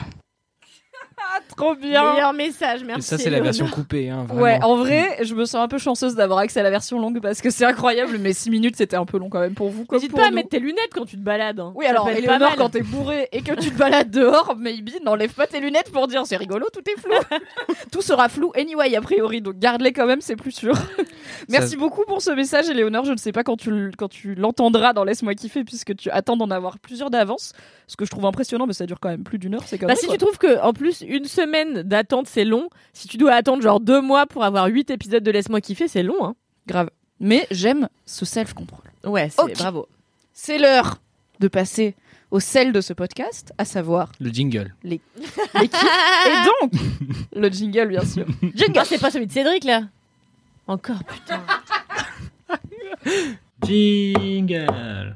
Trop bien. Meilleur message, merci. Et ça, c'est la version coupée. Hein. Ouais, en vrai, je me sens un peu chanceuse d'avoir accès à la version longue parce que c'est incroyable, mais 6 minutes c'était un peu long quand même pour vous. Comme N'hésite pas à mettre tes lunettes quand tu te balades. hein. Oui, Ça alors, Eleonore, quand t'es bourré et que tu te balades dehors, maybe, n'enlève pas tes lunettes pour dire c'est rigolo, tout est flou. tout sera flou anyway, a priori, donc garde-les quand même, c'est plus sûr. Merci beaucoup pour ce message, Eleonore. Je ne sais pas quand tu, l- quand tu l'entendras dans Laisse-moi kiffer, puisque tu attends d'en avoir plusieurs d'avance. Ce que je trouve impressionnant, mais ça dure quand même plus d'une heure, c'est quand Bah, même. si tu trouves que en plus une semaine d'attente c'est long, si tu dois attendre genre deux mois pour avoir huit épisodes de Laisse-moi kiffer, c'est long. Hein. grave. Mais j'aime ce self-control. Ouais, c'est bravo. C'est l'heure de passer au sel de ce podcast, à savoir Le jingle. les kiffs. et donc le jingle, bien sûr. Jingle, c'est pas celui de Cédric là. Encore putain. Jingle.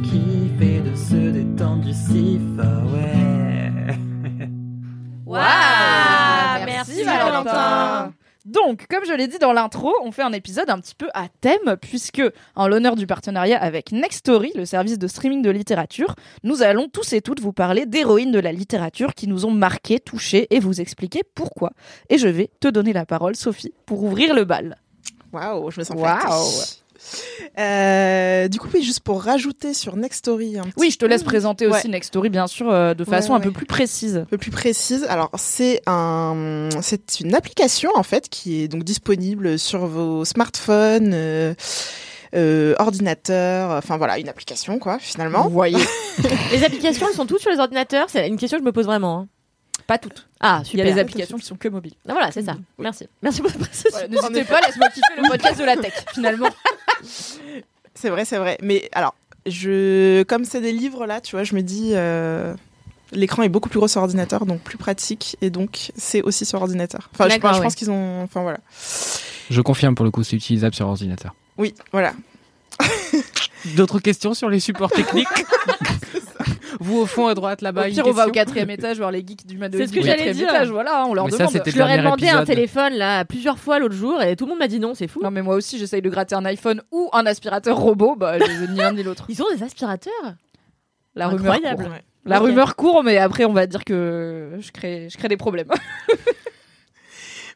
du ouais. Waouh, merci, Valentin. Donc, comme je l'ai dit dans l'intro, on fait un épisode un petit peu à thème, puisque, en l'honneur du partenariat avec Nextory, le service de streaming de littérature, nous allons tous et toutes vous parler d'héroïnes de la littérature qui nous ont marqués, touchés, et vous expliquer pourquoi. Et je vais te donner la parole, Sophie, pour ouvrir le bal. Waouh, je me sens Waouh. Euh, du coup, oui, juste pour rajouter sur Nextory un petit Oui, je te laisse peu. présenter aussi Ouais. Nextory, bien sûr, euh, de façon Ouais, un peu plus précise. un peu plus précise. Alors, c'est un, c'est une application en fait qui est donc disponible sur vos smartphones, euh, euh, ordinateurs. Enfin voilà, une application quoi, finalement. Vous voyez, Les applications, elles sont toutes sur les ordinateurs. C'est une question que je me pose vraiment. hein. Pas toutes. Ah, Il y super. a des applications qui sont que mobiles. Ah, voilà, c'est ça. Merci. Merci pour cette précision. Voilà, N'hésitez pas, laisse-moi kiffer le podcast de la tech, finalement. C'est vrai, c'est vrai. Mais alors, je, comme c'est des livres là, tu vois, je me dis. euh, L'écran est beaucoup plus gros sur ordinateur, donc plus pratique, et donc c'est aussi sur ordinateur. Enfin, je, ouais. pense qu'ils ont. Enfin voilà. Je confirme pour le coup, c'est utilisable sur ordinateur. Oui, voilà. D'autres questions sur les supports techniques? Vous au fond à droite là-bas. Au pire, on va au quatrième étage voir les geeks du Mado C'est ce que j'allais quatrième dire. étage. Voilà, on leur Mais ça, demande. Je leur ai demandé un téléphone là plusieurs fois l'autre jour et tout le monde m'a dit non, c'est fou. Non, mais moi aussi, j'essaye de gratter un iPhone ou un aspirateur robot. Bah, je veux ni l'un ni l'autre. Ils ont des aspirateurs? La rumeur Incroyable. court. La rumeur court, mais après, on va dire que je crée, je crée des problèmes.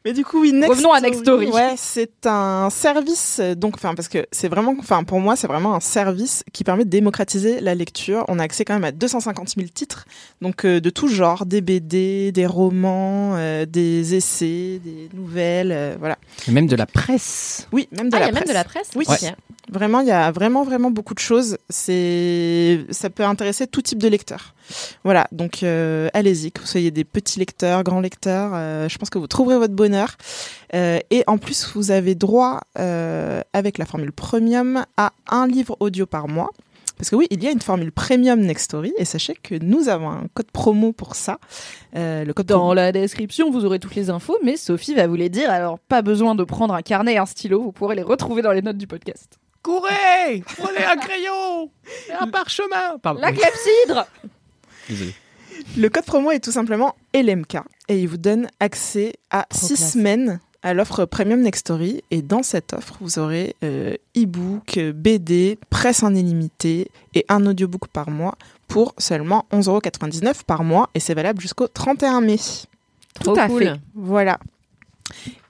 Mais du coup, oui, Next Revenons à Next Story. Ouais, c'est un service, donc, enfin, parce que c'est vraiment, enfin, pour moi, c'est vraiment un service qui permet de démocratiser la lecture. On a accès quand même à 250 000 titres, donc euh, de tout genre, des BD, des romans, euh, des essais, des nouvelles, euh, voilà. Et même de la presse. Oui, même de Ah, il y la a même presse. de la presse Oui. Ok. Vraiment, il y a vraiment, vraiment beaucoup de choses. C'est, ça peut intéresser tout type de lecteur. Voilà, donc euh, allez-y, que vous soyez des petits lecteurs, grands lecteurs, euh, je pense que vous trouverez votre bonheur. Euh, et en plus, vous avez droit, avec la formule premium, à un livre audio par mois. Parce que oui, il y a une formule premium Nextory, et sachez que nous avons un code promo pour ça. Euh, le code Dans promo- la description, vous aurez toutes les infos, mais Sophie va vous les dire. Alors, pas besoin de prendre un carnet et un stylo, vous pourrez les retrouver dans les notes du podcast. Courez Prenez un crayon et un parchemin Pardon. La clepsydre Désolé. Le code promo est tout simplement LMK et il vous donne accès à Trop six classe. semaines à l'offre Premium Nextory. Et dans cette offre, vous aurez euh, e-book, euh, BD, presse en illimité et un audiobook par mois pour seulement 11,99€ par mois. Et c'est valable jusqu'au 31 mai. Trop à cool. fait. Voilà.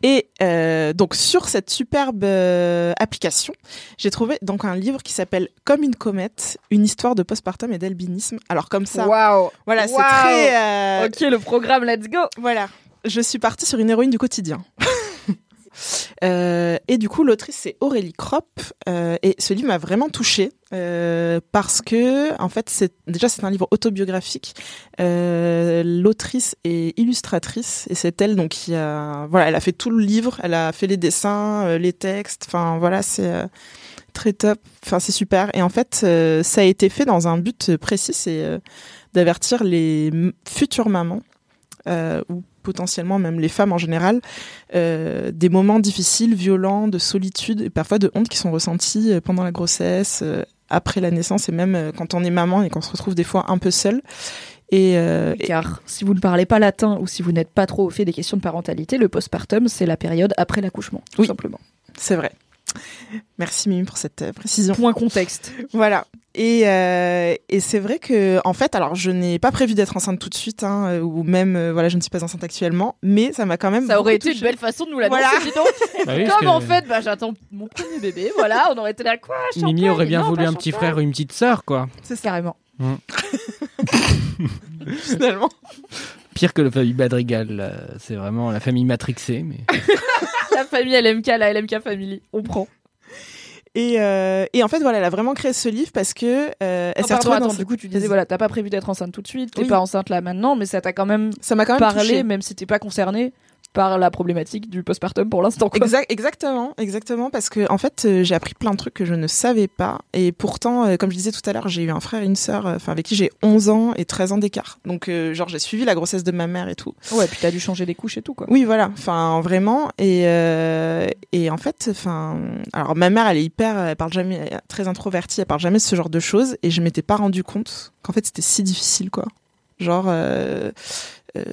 Et euh, donc sur cette superbe euh, application, j'ai trouvé donc un livre qui s'appelle Comme une comète, une histoire de postpartum et d'albinisme. Alors comme ça, Waouh voilà, c'est très euh, Ok, le programme, let's go voilà, je suis partie sur une héroïne du quotidien. Euh, et du coup, l'autrice c'est Aurélie Kropp, euh, et ce livre m'a vraiment touchée euh, parce que, en fait, déjà c'est un livre autobiographique. L'autrice est illustratrice et c'est elle donc qui a, voilà, elle a fait tout le livre, elle a fait les dessins, les textes, enfin voilà, c'est très top, enfin c'est super. Et en fait, ça a été fait dans un but précis, c'est d'avertir les futures mamans ou potentiellement même les femmes en général, euh, des moments difficiles, violents, de solitude et parfois de honte qui sont ressentis euh, pendant la grossesse, euh, après la naissance et même quand on est maman et qu'on se retrouve des fois un peu seul. Et, euh, Car si vous ne parlez pas latin ou si vous n'êtes pas trop au fait des questions de parentalité, le postpartum, c'est la période après l'accouchement, tout Oui. simplement. c'est vrai. Merci Mimi pour cette euh, précision. Point contexte. Voilà. Et, euh, et c'est vrai que, en fait, alors je n'ai pas prévu d'être enceinte tout de suite, hein, euh, ou même, euh, voilà, je ne suis pas enceinte actuellement, mais ça m'a quand même. Ça aurait été une belle façon de nous l'annoncer, Voilà. dis donc. Bah oui, Comme que en fait, bah, j'attends mon premier bébé, voilà, on aurait été là, quoi Mimi aurait bien Non, voulu un petit frère ou une petite sœur, quoi. C'est Carrément. finalement. Pire que la famille Madrigal, là. c'est vraiment la famille matrixée. Mais... La famille LMK, la LMK Family, on prend. Et, euh, et en fait, voilà, elle a vraiment créé ce livre parce que euh, elle Non, s'est retrouvée dans du coup, tu disais, voilà, t'as pas prévu d'être enceinte tout de suite, t'es Oui. pas enceinte là maintenant, mais ça t'a quand même ça m'a quand même parlé, même si t'es pas concerné par la problématique du postpartum pour l'instant. Exact, exactement, exactement, parce que en fait, euh, j'ai appris plein de trucs que je ne savais pas, et pourtant, euh, comme je disais tout à l'heure, j'ai eu un frère et une sœur, euh, enfin avec qui j'ai 11 ans et 13 ans d'écart. Donc, euh, genre, j'ai suivi la grossesse de ma mère et tout. Ouais, puis t'as dû changer des couches et tout, quoi. Oui, voilà. Enfin, vraiment. Et et en fait, enfin, alors ma mère, elle est hyper, elle parle jamais, elle est très introvertie, elle parle jamais de ce genre de choses. Et je m'étais pas rendu compte qu'en fait, c'était si difficile, quoi. Genre, euh,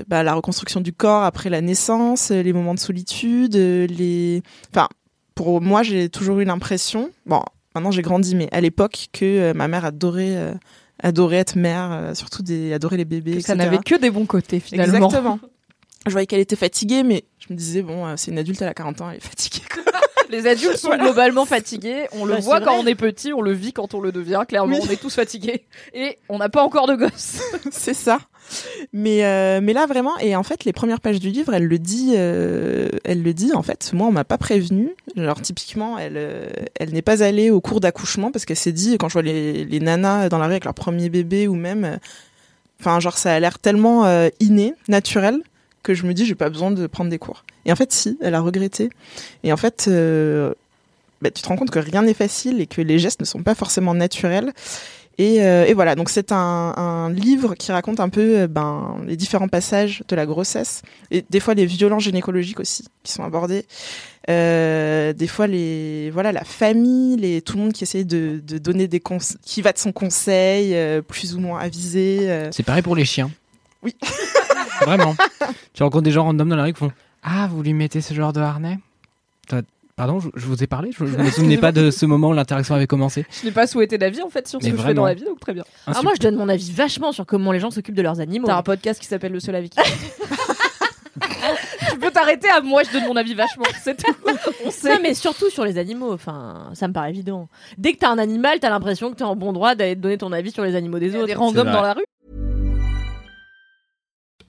bah, la reconstruction du corps après la naissance, euh, les moments de solitude, euh, les, enfin, pour moi, j'ai toujours eu l'impression, bon, maintenant j'ai grandi, mais à l'époque, que euh, ma mère adorait, euh, adorait être mère, euh, surtout des, adorait les bébés. Que ça n'avait que des bons côtés, finalement. Exactement. Je voyais qu'elle était fatiguée, mais je me disais, bon, euh, c'est une adulte, elle a 40 ans, elle est fatiguée. quoi. Les adultes sont globalement fatigués. On le Ouais, voit quand vrai. on est petit, on le vit quand on le devient. Clairement, Oui. on est tous fatigués. Et on n'a pas encore de gosses. c'est ça. Mais, euh, mais là, vraiment, et en fait, les premières pages du livre, elle le dit, euh, elle le dit, en fait, moi, on m'a pas prévenu. Genre, typiquement, elle, euh, elle n'est pas allée au cours d'accouchement parce qu'elle s'est dit, quand je vois les, les nanas dans la rue avec leur premier bébé ou même, enfin, genre, ça a l'air tellement euh, inné, naturel, que je me dis, j'ai pas besoin de prendre des cours. Et en fait, si, elle a regretté. Et en fait, euh, bah, tu te rends compte que rien n'est facile et que les gestes ne sont pas forcément naturels. Et, euh, et voilà, donc c'est un, un livre qui raconte un peu euh, ben, les différents passages de la grossesse et des fois les violences gynécologiques aussi qui sont abordés. Euh, des fois les voilà la famille, les tout le monde qui essaye de, de donner des conseils, qui va de son conseil plus ou moins avisé. C'est pareil pour les chiens. Oui. Vraiment. Tu rencontres des gens random dans la rue qui font Ah, vous lui mettez ce genre de harnais? Pardon, je, je vous ai parlé Je, je me souvenais pas de ce moment où l'interaction avait commencé. Je n'ai pas souhaité d'avis, en fait, sur ce Mais que je fais dans la vie, donc très bien. Ah, Alors moi, je donne mon avis vachement sur comment les gens s'occupent de leurs animaux. T'as un podcast qui s'appelle Le Seul Avis. tu peux t'arrêter à moi, je donne mon avis vachement. C'est tout. On sait. Non, mais surtout sur les animaux. Enfin, ça me paraît évident. Dès que t'as un animal, t'as l'impression que t'es en bon droit d'aller te donner ton avis sur les animaux des autres. des randoms dans la rue.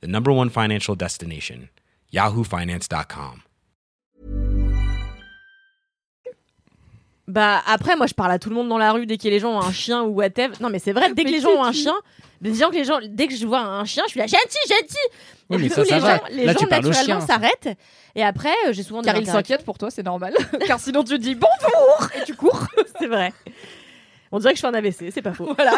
the number one financial destination, yahoofinance.com. Bah après, moi je parle à tout le monde dans la rue dès que les gens ont un chien ou whatever. Non mais c'est vrai, dès que les gens ont un chien, dès que les gens, dès que je vois un chien, je suis là gentil, gentil. Oui, Et mais du ça, coup, ça les va. gens, les Là, gens tu parles au naturellement chien. s'arrêtent. Et après, euh, j'ai souvent des Car il interactions. s'inquiète pour toi, c'est normal. Car sinon tu dis bonjour et tu cours. C'est vrai. On dirait que je fais un AVC, c'est pas faux. Voilà.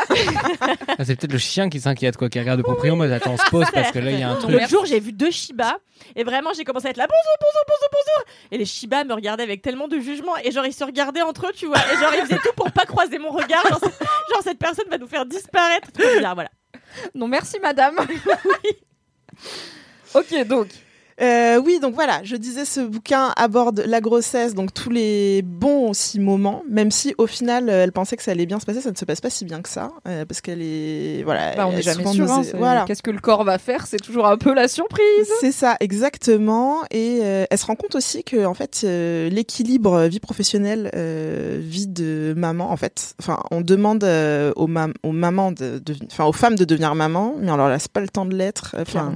Ah, c'est peut-être le chien qui s'inquiète, quoi, qui regarde le proprio en mode attends, on se pose parce que là, il y a un truc. L'autre jour, j'ai vu deux Shiba et vraiment, j'ai commencé à être là bonjour, bonjour, bonjour, bonjour. Et les Shiba me regardaient avec tellement de jugement et genre ils se regardaient entre eux, tu vois. Et genre ils faisaient tout pour pas croiser mon regard. Genre, cette personne va nous faire disparaître. Bizarre, voilà. Non, merci madame. ok, donc. Euh, oui, donc voilà, je disais ce bouquin aborde la grossesse, donc tous les bons aussi moments, même si au final euh, elle pensait que ça allait bien se passer, ça ne se passe pas si bien que ça, euh, parce qu'elle est voilà. Bah, on n'est est jamais sûr. hein, voilà. Qu'est-ce que le corps va faire C'est toujours un peu la surprise. C'est ça, exactement. Et euh, elle se rend compte aussi que en fait, euh, l'équilibre vie professionnelle, euh, vie de maman, en fait, enfin, on demande aux, mam- aux mamans, de, de- enfin, aux femmes de devenir maman, mais on leur laisse pas le temps de l'être. Enfin.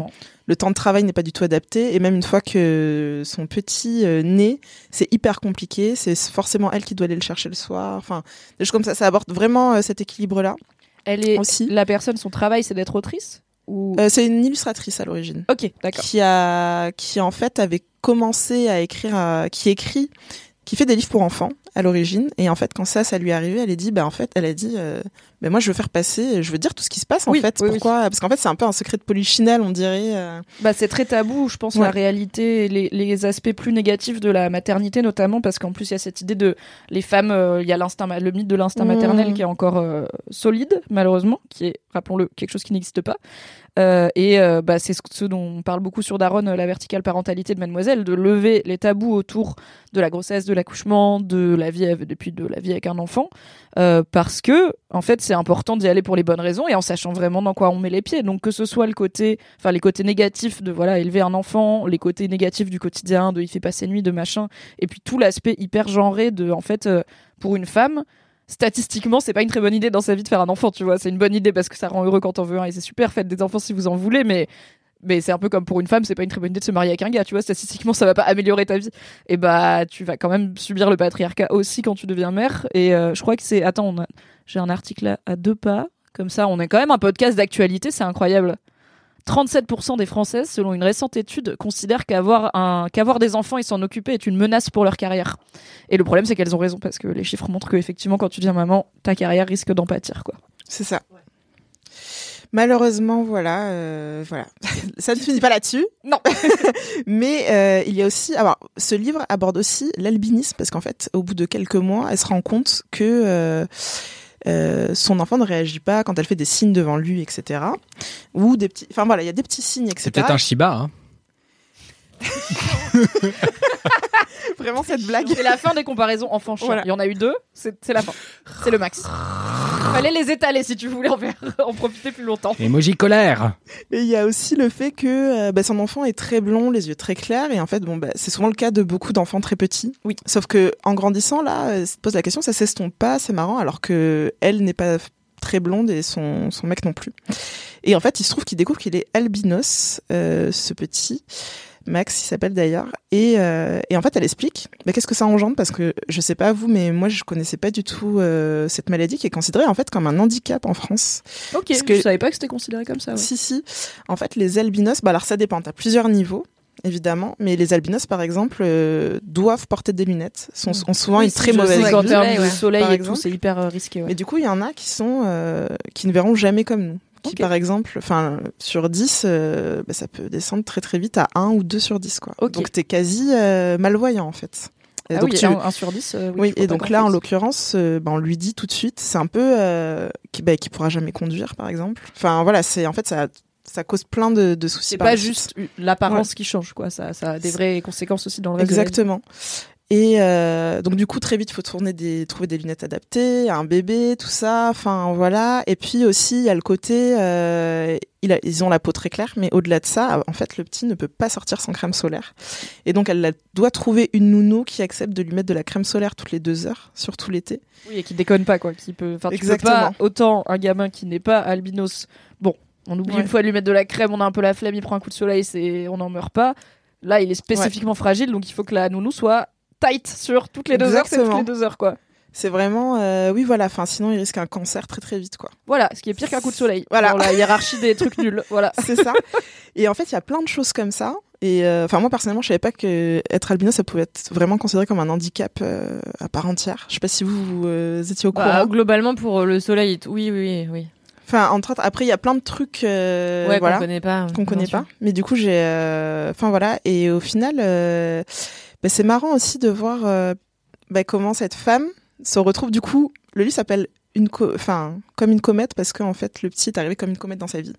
Le temps de travail n'est pas du tout adapté. Et même une fois que son petit euh, naît, c'est hyper compliqué. C'est forcément elle qui doit aller le chercher le soir. Enfin, des choses comme ça. Ça aborde vraiment euh, cet équilibre-là. Elle est Aussi. la personne, son travail, c'est d'être autrice ou? Euh, c'est une illustratrice à l'origine. Ok, d'accord. qui a qui en fait avait commencé à écrire à- qui écrit qui fait des livres pour enfants à l'origine et en fait quand ça ça lui est arrivé elle a dit bah en fait elle a dit euh, bah, moi je veux faire passer je veux dire tout ce qui se passe en Oui, fait oui, oui. pourquoi? Parce qu'en fait c'est un peu un secret de polichinelle on dirait euh. Bah, c'est très tabou, je pense, Ouais. la réalité, les, les aspects plus négatifs de la maternité, notamment parce qu'en plus, il y a cette idée de les femmes, euh, il y a l'instinct, le mythe de l'instinct Mhm. maternel qui est encore euh, solide, malheureusement, qui est, rappelons-le, quelque chose qui n'existe pas. Euh, et euh, bah, c'est ce, dont on parle beaucoup sur Daron, euh, la verticale parentalité de Mademoiselle, de lever les tabous autour de la grossesse, de l'accouchement, de la vie, depuis de la vie avec un enfant, parce que en fait c'est important d'y aller pour les bonnes raisons et en sachant vraiment dans quoi on met les pieds. Donc que ce soit le côté, enfin les côtés négatifs de voilà élever un enfant, les côtés négatifs du quotidien, de il fait pas ses nuits, de machin, et puis tout l'aspect hyper genré de en fait pour une femme. Statistiquement, c'est pas une très bonne idée dans sa vie de faire un enfant, tu vois. C'est une bonne idée parce que ça rend heureux quand on veut un et c'est super. Faites des enfants si vous en voulez, mais mais c'est un peu comme pour une femme, c'est pas une très bonne idée de se marier avec un gars, tu vois. Statistiquement, ça va pas améliorer ta vie. Et bah, tu vas quand même subir le patriarcat aussi quand tu deviens mère. Et euh, je crois que c'est. Attends, j'ai un article à deux pas. Comme ça, on est quand même un podcast d'actualité, c'est incroyable. 37% des Françaises, selon une récente étude, considèrent qu'avoir un, qu'avoir des enfants et s'en occuper est une menace pour leur carrière. Et le problème, c'est qu'elles ont raison parce que les chiffres montrent qu'effectivement, quand tu deviens maman, ta carrière risque d'en pâtir, quoi. c'est ça malheureusement voilà euh, voilà ça ne finit pas là-dessus Non. mais euh, il y a aussi alors ce livre aborde aussi l'albinisme parce qu'en fait au bout de quelques mois elle se rend compte que euh, euh, son enfant ne réagit pas quand elle fait des signes devant lui, etc. Ou des petits, enfin voilà, il y a des petits signes, etc. C'est peut-être un Shiba. Hein. Vraiment cette blague. C'est la fin des comparaisons enfant-chien. Voilà. Il y en a eu deux, c'est c'est la fin. C'est le max. Fallait les étaler si tu voulais en, faire- en profiter plus longtemps. Emoji colère. Et il y a aussi le fait que euh, bah, son enfant est très blond, les yeux très clairs, et en fait, bon, bah, c'est souvent le cas de beaucoup d'enfants très petits. Oui. Sauf que en grandissant, là, euh, se pose la question, ça s'estompe pas, c'est marrant, alors que elle n'est pas très blonde et son, son mec non plus. Et en fait, il se trouve qu'il découvre qu'il est albinos, euh, ce petit. Max, il s'appelle d'ailleurs. Et, euh, et en fait, elle explique bah, qu'est-ce que ça engendre parce que je sais pas vous, mais moi je connaissais pas du tout euh, cette maladie qui est considérée en fait comme un handicap en France. Ok, Parce que- je savais pas que c'était considéré comme ça. ouais. Si, si. En fait, les albinos, bah alors ça dépend. T'as plusieurs niveaux, évidemment. Mais les albinos, par exemple, euh, doivent porter des lunettes. Sont, ont souvent Oui, une si, très mauvaise vue. termes Ouais, de ouais. soleil Par et tout, c'est hyper euh, risqué. ouais. Mais du coup, il y en a qui sont, euh, qui ne verront jamais comme nous. Qui par exemple, enfin sur 10, euh, bah, ça peut descendre très très vite à 1 ou 2 sur 10 quoi. Ok. Donc t'es quasi euh, malvoyant en fait. Et Ah donc oui, tu- un, un sur 10. euh, oui, et donc là, en l'occurrence, euh, ben, on lui dit tout de suite, c'est un peu euh, qui, bah, qui pourra jamais conduire, par exemple. Enfin, voilà, c'est en fait ça, ça cause plein de, de soucis. C'est pas juste l'apparence qui change, quoi. Ça, ça a des vraies conséquences aussi dans le reste de. Exactement. Et euh, donc du coup très vite il faut tourner des trouver des lunettes adaptées, un bébé, tout ça. Enfin voilà. Et puis aussi il y a le côté euh, il a- ils ont la peau très claire, mais au-delà de ça, en fait le petit ne peut pas sortir sans crème solaire. Et donc elle la- doit trouver une nounou qui accepte de lui mettre de la crème solaire toutes les deux heures, surtout l'été. Oui, et qui déconne pas, quoi. Qui peut... Enfin, tu peux Exactement. pas, autant un gamin qui n'est pas albinos, bon, on oublie Ouais. une fois de lui mettre de la crème, on a un peu la flemme, il prend un coup de soleil, c'est... on n'en meurt pas. Là, il est spécifiquement fragile, donc il faut que la nounou soit tight sur toutes les deux heures, c'est toutes les deux heures, quoi. C'est vraiment euh, oui voilà. Enfin sinon il risque un cancer très très vite quoi. Voilà, ce qui est pire qu'un coup de soleil. Voilà. Dans la hiérarchie des trucs nuls. Voilà. C'est ça. Et en fait, il y a plein de choses comme ça. Et euh, enfin, moi personnellement, je savais pas que être albino, ça pouvait être vraiment considéré comme un handicap euh, à part entière. Je sais pas si vous, vous, étiez au Bah, courant. globalement, pour le soleil, oui, oui, oui. Enfin, entre autres, après, il y a plein de trucs, euh, ouais, voilà, qu'on connaît pas. qu'on connaît pas. Mais du coup, j'ai, euh, enfin voilà. Et au final, euh, c'est marrant aussi de voir euh, bah, comment cette femme se retrouve. Du coup, le livre s'appelle une, co- enfin, comme une comète parce qu'en fait, le petit est arrivé comme une comète dans sa vie.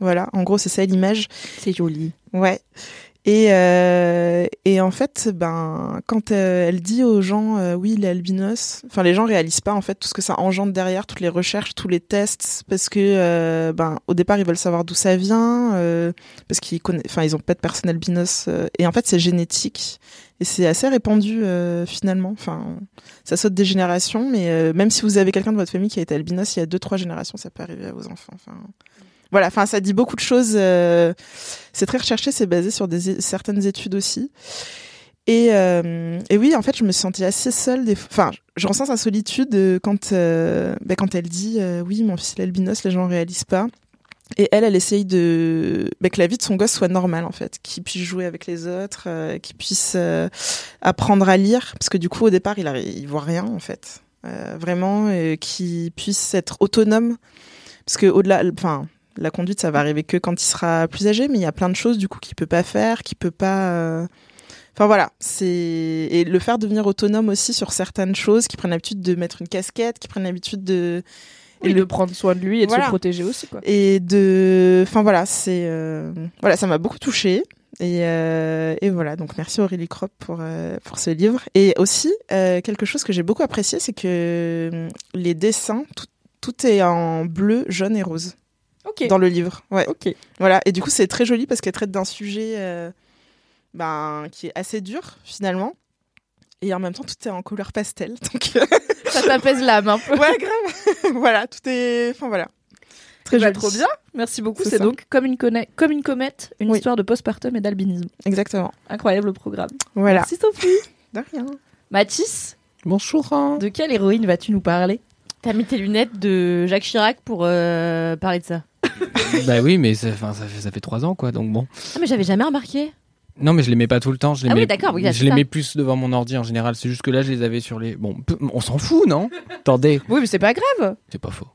Voilà, en gros, c'est ça l'image. C'est joli. Ouais. Et, euh, et en fait, ben, quand euh, elle dit aux gens, euh, oui, il albinos, enfin, les gens réalisent pas en fait tout ce que ça engendre derrière, toutes les recherches, tous les tests, parce que, euh, ben, au départ, ils veulent savoir d'où ça vient, euh, parce qu'ils connaissent, enfin, ils ont pas de personne albinos, et en fait, c'est génétique. Et c'est assez répandu finalement. Enfin, ça saute des générations, mais même si vous avez quelqu'un de votre famille qui a été albinos, il y a deux trois générations, ça peut arriver à vos enfants. Enfin, voilà. Enfin, ça dit beaucoup de choses. euh, c'est très recherché, c'est basé sur des certaines études aussi. Et, euh, et oui, en fait, je me sentie assez seule. Des... Enfin, je ressens sa solitude euh, quand, euh, ben, quand elle dit oui, mon fils est albinos, les gens ne réalisent pas. Et elle, elle essaye de ben, que la vie de son gosse soit normale en fait, qu'il puisse jouer avec les autres, qu'il puisse apprendre à lire, parce que du coup au départ il, arri- il voit rien en fait, vraiment, qu'il puisse être autonome, parce que au-delà, enfin la conduite ça va arriver que quand il sera plus âgé, mais il y a plein de choses du coup qu'il peut pas faire, qu'il peut pas. euh, Enfin voilà, c'est et le faire devenir autonome aussi sur certaines choses, qui prennent l'habitude de mettre une casquette, qui prennent l'habitude de Et de prendre soin de lui et de se protéger aussi, quoi. et de enfin voilà c'est euh, voilà ça m'a beaucoup touchée et, euh, et voilà donc merci Aurélie Kropp pour euh, pour ce livre et aussi euh, quelque chose que j'ai beaucoup apprécié c'est que les dessins tout, tout est en bleu jaune et rose Dans le livre ouais Ok. voilà et du coup c'est très joli parce qu'elle traite d'un sujet euh, ben qui est assez dur finalement et en même temps tout est en couleur pastel donc euh, Ça t'apaise l'âme un peu. ouais grave voilà tout est enfin voilà très Bah, joli trop bien. Merci beaucoup. C'est donc comme une, conna- comme une comète, une Oui. histoire de postpartum et d'albinisme. exactement Incroyable programme. voilà Merci Sophie. de rien Mathis, Bonjour. hein. de quelle héroïne vas-tu nous parler? T'as mis tes lunettes de Jacques Chirac pour euh, parler de ça? bah oui, mais ça, fait, ça fait trois ans, quoi. Donc bon. Ah, mais j'avais jamais remarqué. Non, mais je les mets pas tout le temps. Je les Ah oui, mets, d'accord, oui, je les mets plus devant mon ordi en général. C'est juste que là, je les avais sur les. Bon, on s'en fout, non? Attendez, Oui, mais c'est pas grave. c'est pas faux.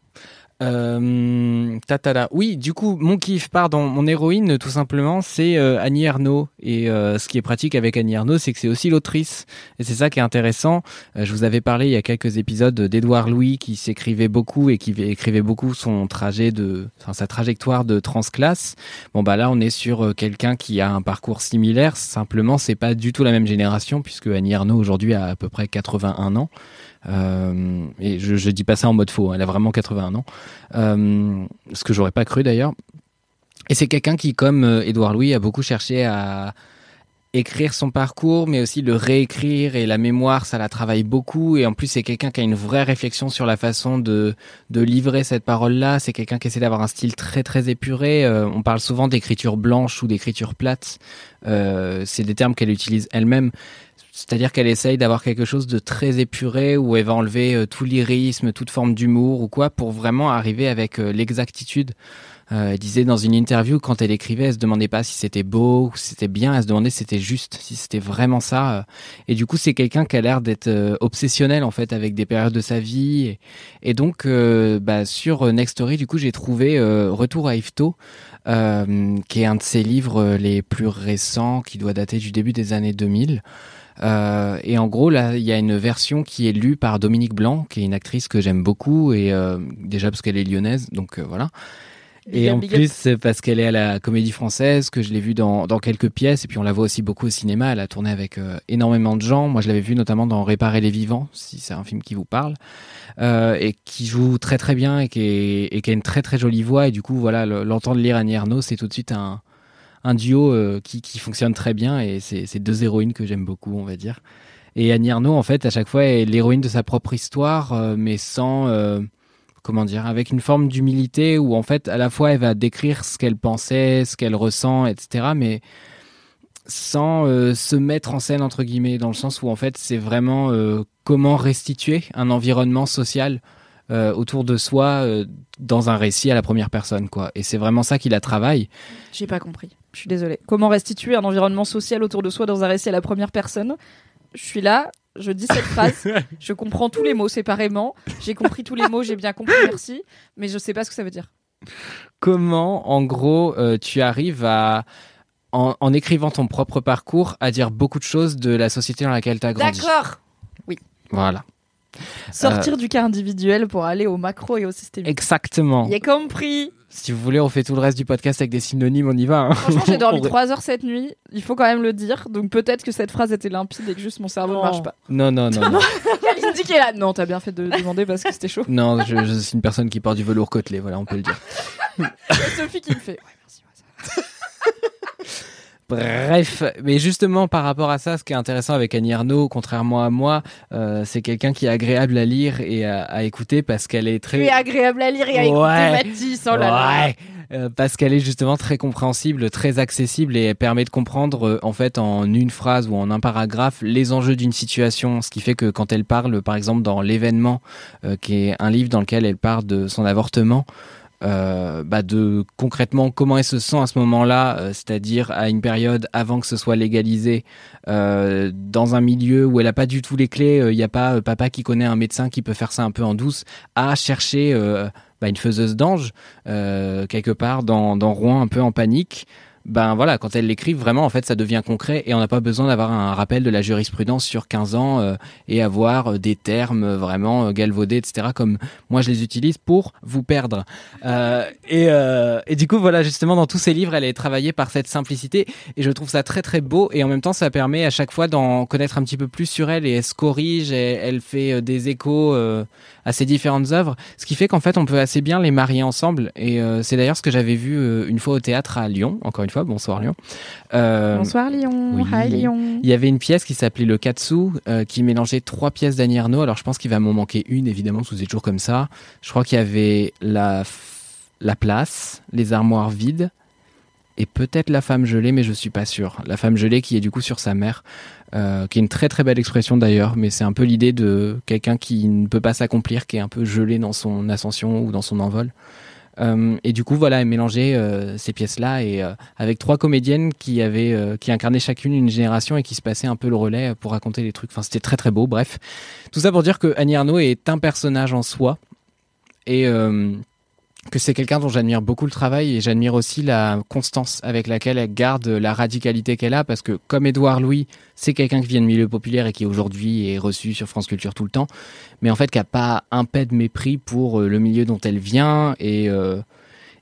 Euh, tatala. Oui, du coup, mon kiff, pardon, mon héroïne, tout simplement, c'est euh, Annie Ernaux. Et euh, ce qui est pratique avec Annie Ernaux, c'est que c'est aussi l'autrice. Et c'est ça qui est intéressant. Euh, je vous avais parlé il y a quelques épisodes d'Édouard Louis qui s'écrivait beaucoup et qui écrivait beaucoup son trajet de, enfin, sa trajectoire de transclasse. Bon bah là, on est sur euh, quelqu'un qui a un parcours similaire. Simplement, c'est pas du tout la même génération puisque Annie Ernaux aujourd'hui a à peu près 81 ans. Euh, et je, je dis pas ça en mode faux, hein, elle a vraiment 81 ans. Euh, ce que j'aurais pas cru d'ailleurs. Et c'est quelqu'un qui, comme euh, Édouard Louis, a beaucoup cherché à écrire son parcours, mais aussi le réécrire et la mémoire, ça la travaille beaucoup. Et en plus, c'est quelqu'un qui a une vraie réflexion sur la façon de, livrer cette parole-là. C'est quelqu'un qui essaie d'avoir un style très très épuré. On parle souvent d'écriture blanche ou d'écriture plate. C'est des termes qu'elle utilise elle-même C'est-à-dire qu'elle essaye d'avoir quelque chose de très épuré où elle va enlever euh, tout lyrisme, toute forme d'humour ou quoi pour vraiment arriver avec euh, l'exactitude. Euh, elle disait dans une interview quand elle écrivait, elle se demandait pas si c'était beau si c'était bien, elle se demandait si c'était juste, si c'était vraiment ça. Et du coup, c'est quelqu'un qui a l'air d'être obsessionnel en fait avec des périodes de sa vie. Et, donc, bah, sur Next Story, du coup, j'ai trouvé Retour à euh, qui est un de ses livres les plus récents, qui doit dater du début des années 2000. Euh, et en gros, là, il y a une version qui est lue par Dominique Blanc, qui est une actrice que j'aime beaucoup, et euh, déjà parce qu'elle est lyonnaise, donc euh, voilà. Et en big plus, c'est parce qu'elle est à la Comédie Française, que je l'ai vue dans, dans quelques pièces, et puis on la voit aussi beaucoup au cinéma. Elle a tourné avec euh, énormément de gens. Moi, je l'avais vue notamment dans Réparer les vivants, si c'est un film qui vous parle, euh, et qui joue très très bien et qui, est, et qui a une très très jolie voix. Et du coup, voilà, le- l'entendre lire Annie Ernaux, c'est tout de suite un, un duo euh, qui, qui fonctionne très bien, et c'est deux héroïnes que j'aime beaucoup, on va dire. Et Annie Ernaux, en fait, à chaque fois, est l'héroïne de sa propre histoire, euh, mais sans, euh, comment dire, avec une forme d'humilité où, en fait, à la fois, elle va décrire ce qu'elle pensait, ce qu'elle ressent, etc., mais sans se mettre en scène, entre guillemets, dans le sens où, en fait, c'est vraiment comment restituer un environnement social autour de soi dans un récit à la première personne, quoi. Et c'est vraiment ça qui la travaille. J'ai pas compris. Je suis désolée. Comment restituer un environnement social autour de soi dans un récit à la première personne? Je suis là, je dis cette phrase, je comprends tous les mots séparément. J'ai compris tous les mots, j'ai bien compris, merci. Mais je sais pas ce que ça veut dire. comment, en gros, euh, tu arrives à, en, en écrivant ton propre parcours, à dire beaucoup de choses de la société dans laquelle tu as grandi? D'accord. Voilà. Sortir du cas individuel pour aller au macro et au systémique. Exactement. Il a compris. Si vous voulez, on fait tout le reste du podcast avec des synonymes, on y va. hein. Franchement, j'ai dormi On- 3 heures cette nuit. Il faut quand même le dire. Donc peut-être que cette phrase était limpide et que juste mon cerveau ne marche pas. Non, non, non. non. Kalindi qui est là. Non, t'as bien fait de demander parce que c'était chaud. Non, je, je suis une personne qui porte du velours côtelé, voilà, on peut le dire. C'est Sophie qui me fait. Ouais, merci. ouais, ça va. Bref, mais justement par rapport à ça, ce qui est intéressant avec Annie Ernaux, contrairement à moi, euh, c'est quelqu'un qui est agréable à lire et à, à écouter parce qu'elle est très... Es agréable à lire et à écouter. Mathis. Oh là là. Ouais. Euh, parce qu'elle est justement très compréhensible, très accessible et elle permet de comprendre euh, en fait en une phrase ou en un paragraphe les enjeux d'une situation. Ce qui fait que quand elle parle, par exemple dans l'événement, euh, qui est un livre dans lequel elle parle de son avortement, euh, bah de concrètement comment elle se sent à ce moment-là, euh, c'est-à-dire à une période avant que ce soit légalisé, euh, dans un milieu où elle a pas du tout les clés, il n'y a pas euh, papa qui connaît un médecin qui peut faire ça un peu en douce, à chercher euh, bah, une faiseuse d'ange euh, quelque part dans, dans Rouen un peu en panique. Ben voilà, quand elle l'écrit, vraiment, en fait, ça devient concret et on n'a pas besoin d'avoir un rappel de la jurisprudence sur 15 ans euh, et avoir euh, des termes euh, vraiment galvaudés, etc., comme moi je les utilise pour vous perdre. Et, et du coup, voilà, justement, dans tous ces livres, elle est travaillée par cette simplicité et je trouve ça très très beau et en même temps, ça permet à chaque fois d'en connaître un petit peu plus sur elle et elle se corrige, et elle fait des échos à ses différentes œuvres, ce qui fait qu'en fait, on peut assez bien les marier ensemble et c'est d'ailleurs ce que j'avais vu une fois au théâtre à Lyon, encore une fois, bonsoir Lyon. Euh, Bonsoir Lyon. oui. Hi Lyon. il y avait une pièce qui s'appelait Le Katsu, euh, qui mélangeait trois pièces d'Annie Ernaux. Alors je pense qu'il va m'en manquer une, évidemment, parce que c'est toujours comme ça. Je crois qu'il y avait la, la place, les armoires vides, et peut-être la femme gelée, mais je suis pas sûr. La femme gelée qui est du coup sur sa mère, euh, qui est une très très belle expression d'ailleurs, mais c'est un peu l'idée de quelqu'un qui ne peut pas s'accomplir, qui est un peu gelé dans son ascension ou dans son envol. Euh, et du coup, voilà, elle mélangeait euh, ces pièces-là et euh, avec trois comédiennes qui avaient, qui incarnaient chacune une génération et qui se passaient un peu le relais pour raconter les trucs. Enfin, c'était très très beau. Bref, tout ça pour dire que Annie Arnaud est un personnage en soi et que c'est quelqu'un dont j'admire beaucoup le travail et j'admire aussi la constance avec laquelle elle garde la radicalité qu'elle a parce que comme Édouard Louis, c'est quelqu'un qui vient de milieu populaire et qui aujourd'hui est reçu sur France Culture tout le temps, mais en fait qui a pas un pet de mépris pour euh, le milieu dont elle vient et euh,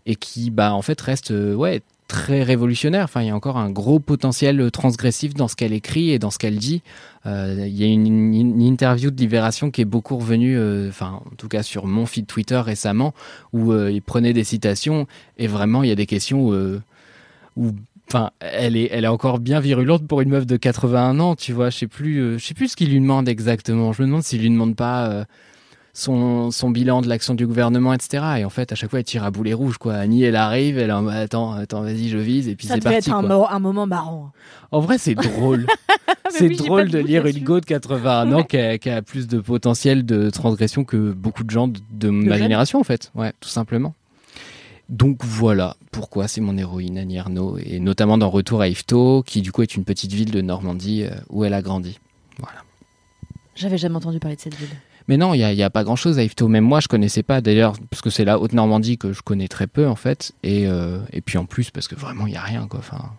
et qui bah en fait reste euh, ouais très révolutionnaire. Enfin, il y a encore un gros potentiel transgressif dans ce qu'elle écrit et dans ce qu'elle dit. Euh, il y a une, interview de Libération qui est beaucoup revenue, euh, enfin, en tout cas sur mon feed Twitter récemment, où euh, il prenait des citations et vraiment il y a des questions euh, où, enfin, elle est, elle est encore bien virulente pour une meuf de 81 ans, tu vois. Je sais plus, euh, je sais plus ce qu'il lui demande exactement. Je me demande s'il lui demande pas. Son, son bilan de l'action du gouvernement, etc. Et en fait, à chaque fois, elle tire à boulet rouge, quoi. Annie, elle arrive, elle en attends, attends, vas-y, je vise, et puis Ça c'est devait parti, être un, quoi. mo- un moment marrant. En vrai, c'est drôle. C'est oui, drôle de lire une go de 81 ans qui a, qui a plus de potentiel de transgression que beaucoup de gens de, de ma génération, en fait. Ouais, tout simplement. Donc voilà pourquoi c'est mon héroïne Annie Ernaux, et notamment dans Retour à Yvetot, qui du coup est une petite ville de Normandie euh, où elle a grandi. Voilà. J'avais jamais entendu parler de cette ville. Mais non, il n'y a, il y a pas grand-chose à Yvetot. Même moi, je connaissais pas, d'ailleurs, parce que c'est la Haute-Normandie que je connais très peu, en fait. Et, euh, et puis en plus, parce que vraiment, il n'y a rien, quoi. Enfin,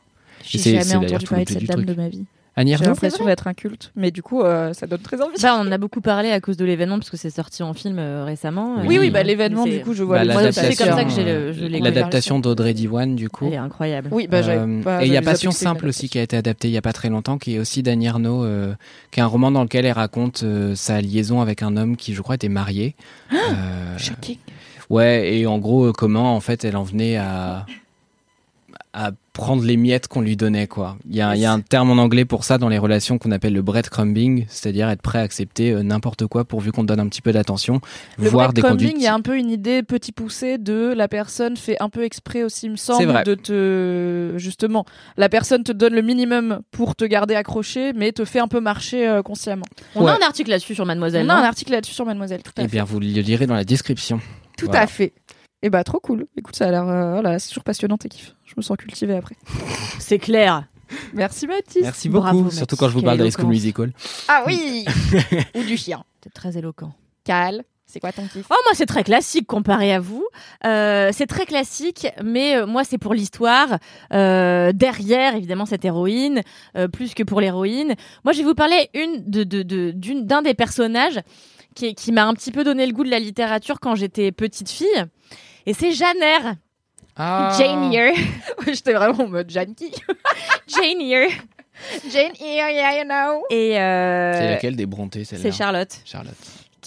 J'ai jamais entendu parler de cette dame truc. de ma vie. Annie J'ai l'impression d'être un culte, mais du coup, euh, ça donne très envie. Bah, on en a beaucoup parlé à cause de l'événement parce que c'est sorti en film euh, récemment. Oui, Euh, oui, bah, l'événement, du coup, je vois Bah, Moi, photos. c'est comme ça que l'adaptation, j'ai le- L'adaptation d'Audrey Diwan, du coup. Elle est incroyable. Oui, bah, Euh, pas- et il y a Passion simple aussi qui a été adapté il y a pas très longtemps, qui est aussi d'Annie euh, qui est un roman dans lequel elle raconte euh, sa liaison avec un homme qui, je crois, était marié. Euh, Shocking. ouais, et en gros, euh, comment en fait elle en venait à à prendre les miettes qu'on lui donnait quoi. Il y a, il y a un terme en anglais pour ça dans les relations qu'on appelle le breadcrumbing, c'est-à-dire être prêt à accepter euh, n'importe quoi pourvu qu'on te donne un petit peu d'attention, Le voire des breadcrumbing, conduites. il y a un peu une idée petit poussé de la personne fait un peu exprès aussi, il me semble, de te justement, la personne te donne le minimum pour te garder accroché, mais te fait un peu marcher euh, consciemment. On a un article là-dessus sur Mademoiselle. On a un article là-dessus sur Mademoiselle. Tout à Eh fait. bien, vous le lirez dans la description. Tout Voilà. à fait. Et bah trop cool. Écoute, ça a l'air, euh, voilà, c'est toujours passionnant tes kiffs. Je me sens cultivée après. C'est clair. Merci Mathis. Merci beaucoup, Bravo, surtout Mathis, quand je vous parle de School. Musical. Ah oui. Ou du chien. C'est très éloquent. Cal, c'est quoi ton kiff? Oh, moi, c'est très classique comparé à vous. Euh, c'est très classique, mais euh, moi, c'est pour l'histoire. Euh, derrière, évidemment, cette héroïne, euh, plus que pour l'héroïne. Moi, je vais vous parler une de, de, de- d'une, d'un des personnages qui, qui m'a un petit peu donné le goût de la littérature quand j'étais petite fille. Et c'est Jeanne Eyre. Ah. Jane Eyre. J'étais vraiment en mode Jeanne qui Jane Eyre. Jane Eyre, yeah, you know. Et euh, C'est laquelle des Brontë, celle-là? C'est Charlotte. Charlotte.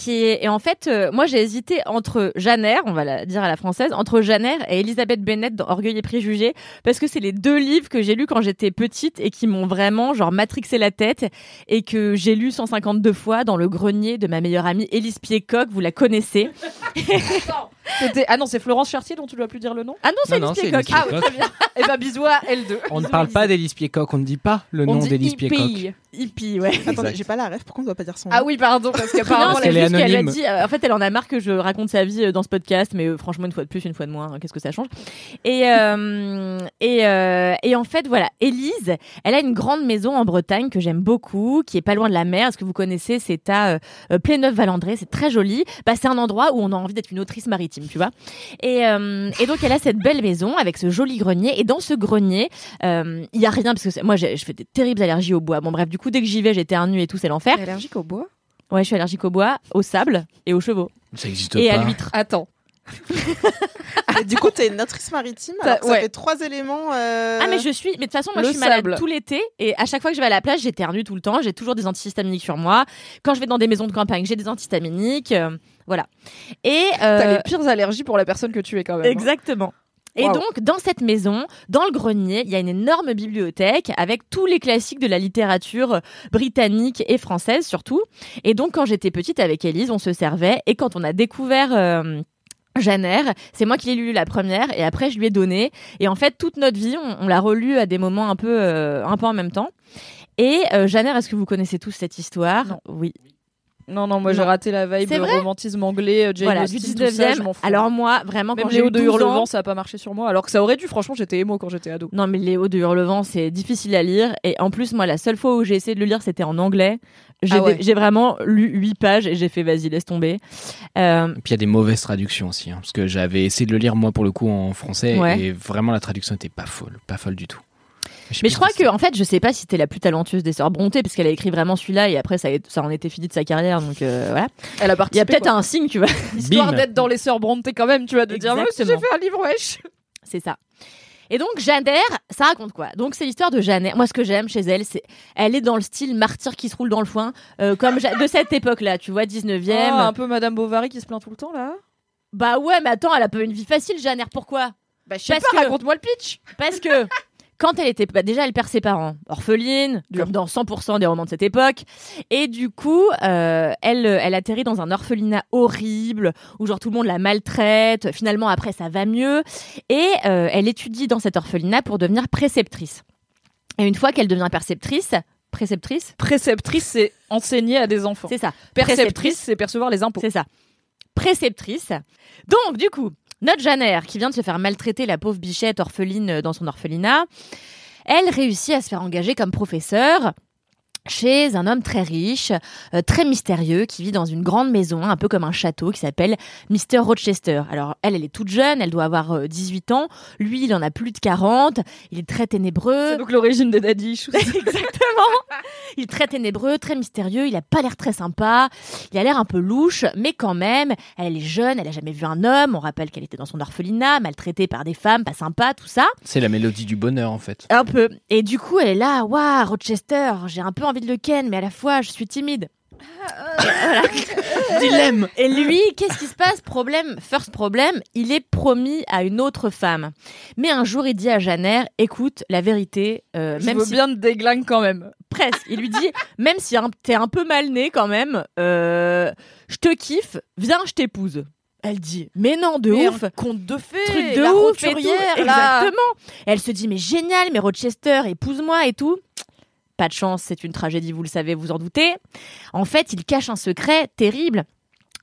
Qui est et en fait euh, moi j'ai hésité entre Jeanne Eyre, on va la dire à la française, entre Jeanne Eyre et Elisabeth Bennett dans Orgueil et préjugés parce que c'est les deux livres que j'ai lus quand j'étais petite et qui m'ont vraiment genre matrixé la tête et que j'ai lu 152 fois dans le grenier de ma meilleure amie Élise Piecock, vous la connaissez. C'était- Ah non, c'est Florence Chartier dont tu dois plus dire le nom. Ah non, c'est Piecock. Élise Ah oui, Piecock. très bien. Et bah bisous à L2. On ne parle pas d'Élise Piecock, on ne dit pas le On nom dit d'Élise hippie. Piecock. Hippie, ouais. Attendez, j'ai pas la rêve, pourquoi on doit pas dire son nom Ah oui, pardon, parce qu'apparemment qu'elle est qu'elle a dit. euh, en fait, elle en a marre que je raconte sa vie euh, dans ce podcast, mais euh, franchement, une fois de plus, une fois de moins, hein, qu'est-ce que ça change? Et euh, et euh, et en fait, voilà, Élise, elle a une grande maison en Bretagne que j'aime beaucoup, qui est pas loin de la mer. Est-ce que vous connaissez C'est à Pléneuf-Valandré? C'est très joli. Bah, c'est un endroit où on a envie d'être une autrice maritime, tu vois. Et euh, et donc, elle a cette belle maison avec ce joli grenier. Et dans ce grenier, euh, il y a rien parce que moi, j'ai- je fais des terribles allergies au bois. Bon, bref, du coup, dès que j'y vais, j'éternue et tout, c'est l'enfer. Allergique au bois? Ouais, je suis allergique au bois, au sable et aux chevaux. Ça n'existe Et pas. à l'huître. Attends. Et du coup, t'es une autrice maritime, Ça- alors que ça ouais. fait trois éléments. euh, Ah mais je suis, mais de toute façon moi Le je suis malade sable. tout l'été et à chaque fois que je vais à la plage j'éternue tout le temps, j'ai toujours des antihistaminiques sur moi. Quand je vais dans des maisons de campagne j'ai des antihistaminiques, euh, voilà. Et euh, T'as les pires allergies pour la personne que tu es quand même. hein. exactement. Et Waouh. donc, dans cette maison, dans le grenier, il y a une énorme bibliothèque avec tous les classiques de la littérature euh, britannique et française surtout. Et donc, quand j'étais petite avec Élise, on se servait. Et quand on a découvert euh, Jeanne Eyre, c'est moi qui l'ai lu la première et après je lui ai donné. Et en fait, toute notre vie, on, on l'a relu à des moments un peu, euh, un peu en même temps. Et euh, Jeanne Eyre, est-ce que vous connaissez tous cette histoire? Non. Oui. Non, non, moi j'ai raté la vibe C'est vrai romantisme anglais, euh, Jane voilà, Austen, du tout ça, je 19e. m'en fous. Alors moi, vraiment, Même quand j'ai Léo eu de 12 ans, Hurlevent, ça a pas marché sur moi. Alors que ça aurait dû, franchement, j'étais émo quand j'étais ado. Non, mais Léo de Hurlevent, c'est difficile à lire. Et en plus, moi, la seule fois où j'ai essayé de le lire, c'était en anglais. J'ai Ah ouais. vraiment lu 8 pages et j'ai fait vas-y, laisse tomber. Euh, Et puis il y a des mauvaises traductions aussi, hein, parce que j'avais essayé de le lire moi pour le coup en français Ouais. et vraiment la traduction était pas folle, pas folle du tout. Mais je crois que en fait, je sais pas si c'était la plus talentueuse des sœurs Brontë, parce qu'elle a écrit vraiment celui-là et après, ça, ça en était fini de sa carrière. Donc euh, voilà. Elle a Il y participé. a peut-être un signe, tu vois. Histoire d'être dans les sœurs Brontë quand même, tu vas te dire, si j'ai fait un livre, wesh. C'est ça. Et donc, Jeanne ça raconte quoi? Donc, c'est l'histoire de Jeanne. Moi, ce que j'aime chez elle, c'est elle est dans le style martyr qui se roule dans le foin, euh, comme de cette époque-là, tu vois, 19e. Oh, un peu Madame Bovary qui se plaint tout le temps là. Bah ouais, mais attends, elle a pas une vie facile, Jeanne. Pourquoi? Bah, je sais Parce pas, que- raconte-moi le pitch. Parce que quand elle était bah, déjà elle perd ses parents orpheline comme dans 100% des romans de cette époque et du coup euh, elle elle atterrit dans un orphelinat horrible où genre tout le monde la maltraite finalement après ça va mieux et euh, elle étudie dans cet orphelinat pour devenir préceptrice et une fois qu'elle devient préceptrice Préceptrice. Préceptrice, c'est enseigner à des enfants. C'est ça. Perceptrice, c'est percevoir les impôts. C'est ça. Préceptrice. Donc, du coup, notre Jeannère, qui vient de se faire maltraiter la pauvre bichette orpheline dans son orphelinat, elle réussit à se faire engager comme professeur chez un homme très riche, euh, très mystérieux, qui vit dans une grande maison, un peu comme un château, qui s'appelle Mr. Rochester. Alors, elle, elle est toute jeune, elle doit avoir euh, 18 ans. Lui, il en a plus de 40. Il est très ténébreux. C'est donc l'origine des daddy issues. Exactement. Il est très ténébreux, très mystérieux. Il a pas l'air très sympa. Il a l'air un peu louche, mais quand même, elle est jeune. Elle a jamais vu un homme. On rappelle qu'elle était dans son orphelinat, maltraitée par des femmes, pas sympa, tout ça. C'est la mélodie du bonheur en fait. Un peu. Et du coup, elle est là. Waouh, Rochester. J'ai un peu envie de le ken, mais à la fois, je suis timide. Voilà. Dilemme. Et lui, qu'est-ce qui se passe? Problème, first problème, il est promis à une autre femme. Mais un jour, il dit à Janer, écoute, la vérité, euh, Je même veux si bien te déglingue quand même. presque, il lui dit, même si t'es un peu mal né quand même, euh, je te kiffe, viens, je t'épouse. Elle dit, mais non, de Mais ouf. conte de fées, Truc de la ouf là. Exactement. Elle se dit, mais génial, mais Rochester, épouse-moi et tout. Pas de chance, c'est une tragédie, vous le savez, vous en doutez. En fait, il cache un secret terrible.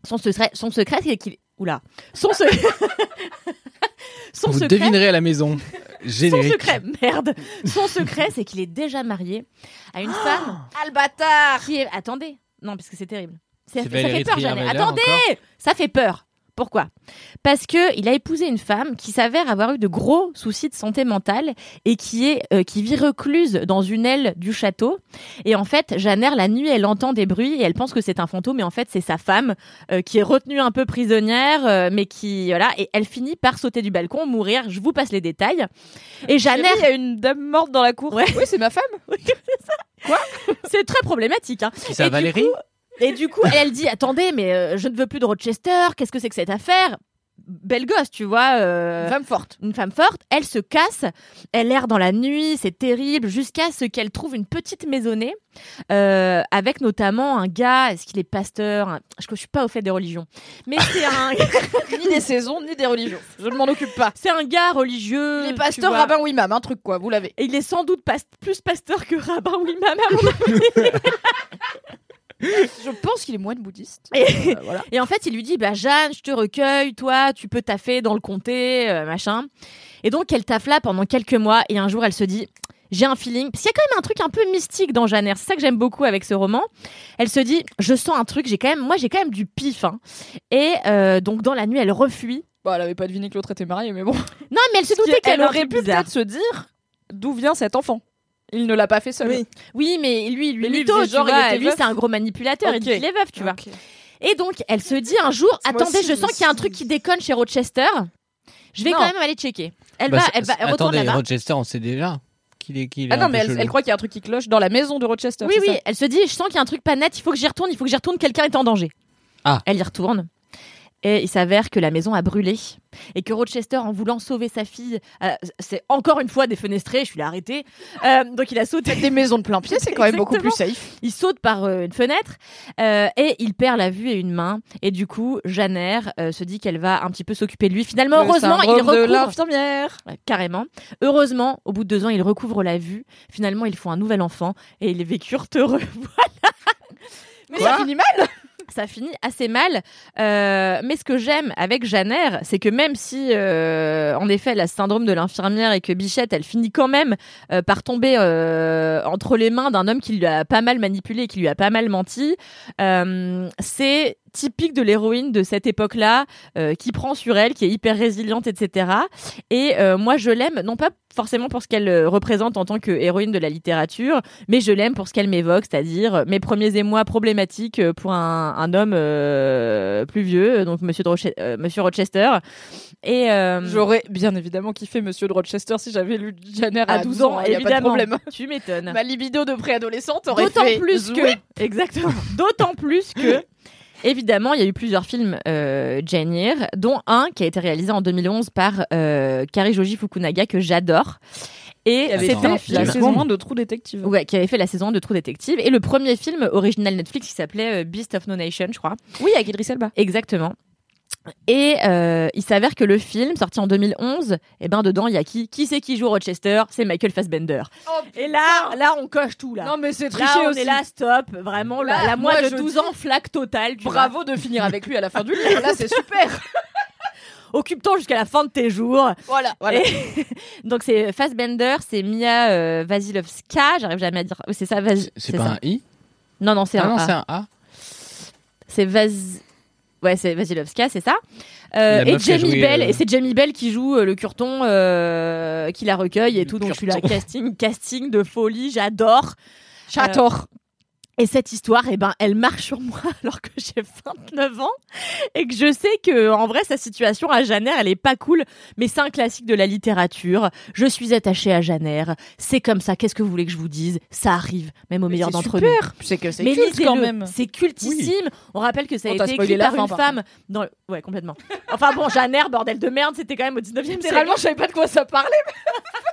Son secret, son secret, c'est qu'il. Oula. Son secret. son Vous secret. devinerez à la maison. Son Générique. secret, merde. Son secret, c'est qu'il est déjà marié à une femme Albatar qui est. Attendez. Non, parce que c'est terrible. C'est- C'est Ça fait peur, Attendez encore Ça fait peur. Pourquoi? Parce que il a épousé une femme qui s'avère avoir eu de gros soucis de santé mentale et qui est euh, qui vit recluse dans une aile du château. Et en fait, Jeannère la nuit, elle entend des bruits et elle pense que c'est un fantôme, mais en fait c'est sa femme euh, qui est retenue un peu prisonnière, euh, mais qui voilà et elle finit par sauter du balcon, mourir. Je vous passe les détails. Et Jeannère, il y a une dame morte dans la cour. Ouais. Oui, c'est ma femme. c'est très problématique. Hein. Du Valérie? coup- Et du coup, elle dit Attendez, mais euh, je ne veux plus de Rochester, qu'est-ce que c'est que cette affaire? Belle gosse, tu vois. euh, femme forte. une femme forte, elle se casse, elle erre dans la nuit, c'est terrible, jusqu'à ce qu'elle trouve une petite maisonnée, euh, avec notamment un gars, est-ce qu'il est pasteur un- Je ne suis pas au fait des religions, mais c'est un, ni des saisons, ni des religions. Je ne m'en occupe pas. c'est un gars religieux. Il est tu pasteur, vois. rabbin ou imam, un truc quoi, vous l'avez. Et il est sans doute pas- plus pasteur que rabbin ou imam, à mon avis. Je pense qu'il est moine bouddhiste. Et- Euh, voilà. Et en fait, il lui dit bah Jeanne, je te recueille, toi, tu peux taffer dans le comté, euh, machin. Et donc elle taffe là pendant quelques mois et un jour elle se dit j'ai un feeling parce qu'il y a quand même un truc un peu mystique dans Jeanne. C'est ça que j'aime beaucoup avec ce roman. Elle se dit je sens un truc, j'ai quand même moi j'ai quand même du pif hein. Et euh, donc dans la nuit, elle refuit. Bon, elle avait pas deviné que l'autre était marié, mais bon. Non, mais elle se doutait qu'elle elle aurait pu peut-être se dire d'où vient cet enfant? Il ne l'a pas fait seul. Oui. Oui, mais lui, lui, Mais lui, il mytho, genre, il vois. c'est un gros manipulateur. Il Ok. dit qu'il est veuf, tu vois. Et donc, elle se dit un jour, attendez, aussi, je sens qu'il y a un truc qui déconne chez Rochester. Je vais Non. quand même aller checker. Elle Bah, va, elle va, elle retourne Attendez. Rochester, on sait déjà qu'il est, qu'il est Ah un non, peu mais elle, croit qu'il y a un truc qui cloche dans la maison de Rochester. Oui, c'est oui, ça elle se dit, je sens qu'il y a un truc pas net, il faut que j'y retourne, il faut que j'y retourne, quelqu'un est en danger. Ah. Elle y retourne. Et il s'avère que la maison a brûlé et que Rochester, en voulant sauver sa fille, euh, c'est encore une fois défenestré. Je suis là arrêtée. Euh, donc il a sauté. Des maisons de plein pied, c'est quand même beaucoup plus safe. Il saute par euh, une fenêtre euh, et il perd la vue et une main. Et du coup, euh, se dit qu'elle va un petit peu s'occuper de lui. Finalement, Le heureusement, il de recouvre. l'infirmière. Ouais, carrément. Heureusement, au bout de deux ans, il recouvre la vue. Finalement, ils font un nouvel enfant et ils vécurent heureux. Mais ça finit mal. Ça finit assez mal. Euh, mais ce que j'aime avec Jeannère, c'est que même si, euh, en effet, elle a ce syndrome de l'infirmière et que Bichette, elle finit quand même euh, par tomber euh, entre les mains d'un homme qui lui a pas mal manipulé et qui lui a pas mal menti, euh, c'est typique de l'héroïne de cette époque-là, euh, qui prend sur elle, qui est hyper résiliente, etc. Et euh, moi, je l'aime, non pas forcément pour ce qu'elle euh, représente en tant que héroïne de la littérature, mais je l'aime pour ce qu'elle m'évoque, c'est-à-dire mes premiers émois problématiques pour un, un homme euh, plus vieux, donc Monsieur, de Roche- Monsieur Rochester. Et J'aurais bien évidemment kiffé Monsieur de Rochester si j'avais lu Jenner à, à 12 ans, pas de évidemment. problème. Tu m'étonnes. Ma libido de préadolescente aurait D'autant fait plus que, exactement, d'autant plus que, évidemment, il y a eu plusieurs films euh, Jane Eyre, dont un qui a été réalisé en 2011 par euh, Karijoji Fukunaga que j'adore. Et c'était la saison 1 de True Detective. Ouais, qui avait fait la saison 1 de True Detective et le premier film original Netflix qui s'appelait euh, Beast of No Nation, je crois. Oui, avec Idris Elba. Exactement. Et euh, il s'avère que le film, sorti en 2011, eh ben dedans, il y a qui Qui c'est qui joue Rochester? C'est Michael Fassbender. et là, là, on coche tout là. Non, mais c'est Là, triché on aussi. est là, stop. Vraiment, Là, la, la moi, de je 12 dis- ans, flaque totale. Bravo de finir avec lui à la fin du livre. Là, c'est super. Occupe-toi jusqu'à la fin de tes jours. Voilà. voilà. Et- Donc c'est Fassbender, c'est Mia euh, Wasilewska, j'arrive jamais à dire. oui, C'est ça, Vas... C'est pas ça. un I? Non, non, c'est Ah un non, A. c'est un A. C'est Vaz... Ouais, c'est Vasilevska, c'est ça. Euh, et Jamie Bell, euh, et c'est Jamie Bell qui joue euh, le curton, euh, qui la recueille et tout. Donc je suis là, curton. casting, casting de folie, j'adore. J'adore. Et cette histoire, eh ben, elle marche sur moi alors que j'ai 29 ans et que je sais que en vrai sa situation à Janer, elle est pas cool, mais c'est un classique de la littérature. Je suis attachée à Janer, c'est comme ça. Qu'est-ce que vous voulez que je vous dise? Ça arrive, même au meilleur d'entre nous. super. C'est que c'est culte quand même. C'est cultissime. On rappelle que ça a On été écrit par une par femme. Dans le- Ouais, complètement. Enfin bon, Janer, bordel de merde, c'était quand même au 19e siècle. Littéralement, je savais pas de quoi ça parlait.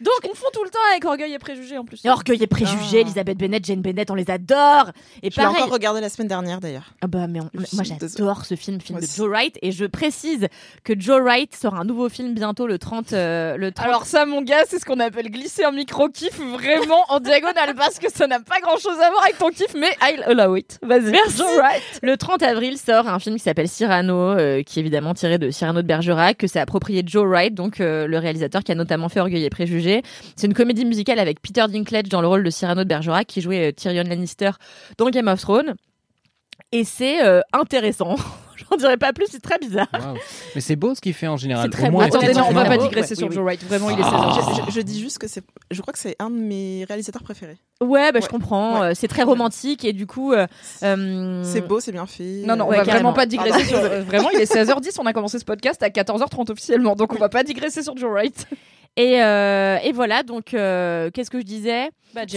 Donc, on confond tout le temps avec Orgueil et Préjugés en plus. Orgueil et préjugés, Ah. Elisabeth Bennett, Jane Bennett, on les adore. Et Je l'ai pareil. encore regardé la semaine dernière d'ailleurs. Ah bah mais on- moi j'adore ce film, film Moi de. Joe Wright et je précise que Joe Wright sort un nouveau film bientôt le 30 euh, le 30 Alors ça, mon gars, c'est ce qu'on appelle glisser un micro-kiff vraiment en diagonale parce que ça n'a pas grand-chose à voir avec ton kiff, mais I'll allow it. Vas-y. Merci. Joe Wright. Le 30 avril sort un film qui s'appelle Cyrano, euh, qui est évidemment tiré de Cyrano de Bergerac, que s'est approprié Joe Wright, donc euh, le réalisateur qui a notamment fait Orgueil et Préjugés. C'est une comédie musicale avec Peter Dinklage dans le rôle de Cyrano de Bergerac, qui jouait euh, Tyrion Lannister dans Game of Thrones. Et c'est euh, intéressant. J'en dirais pas plus, c'est très bizarre. Mais c'est beau ce qu'il fait en général. C'est très Au moins, beau. Attendez, non, on va pas digresser ouais, sur oui, Joe Wright. Vraiment, il est Ah. 16 ans. Je, je- je dis juste que c'est, je crois que c'est un de mes réalisateurs préférés. Ouais, bah, je comprends. Ouais. euh, C'est très romantique et du coup, euh, C'est beau, c'est bien fait. Non, non, on Ouais, va carrément. vraiment pas digresser sur. Vraiment, il est 16h10, on a commencé ce podcast à 14h30 officiellement, donc on va pas digresser sur Joe Wright. Et, euh, et voilà, donc euh, qu'est-ce que je disais?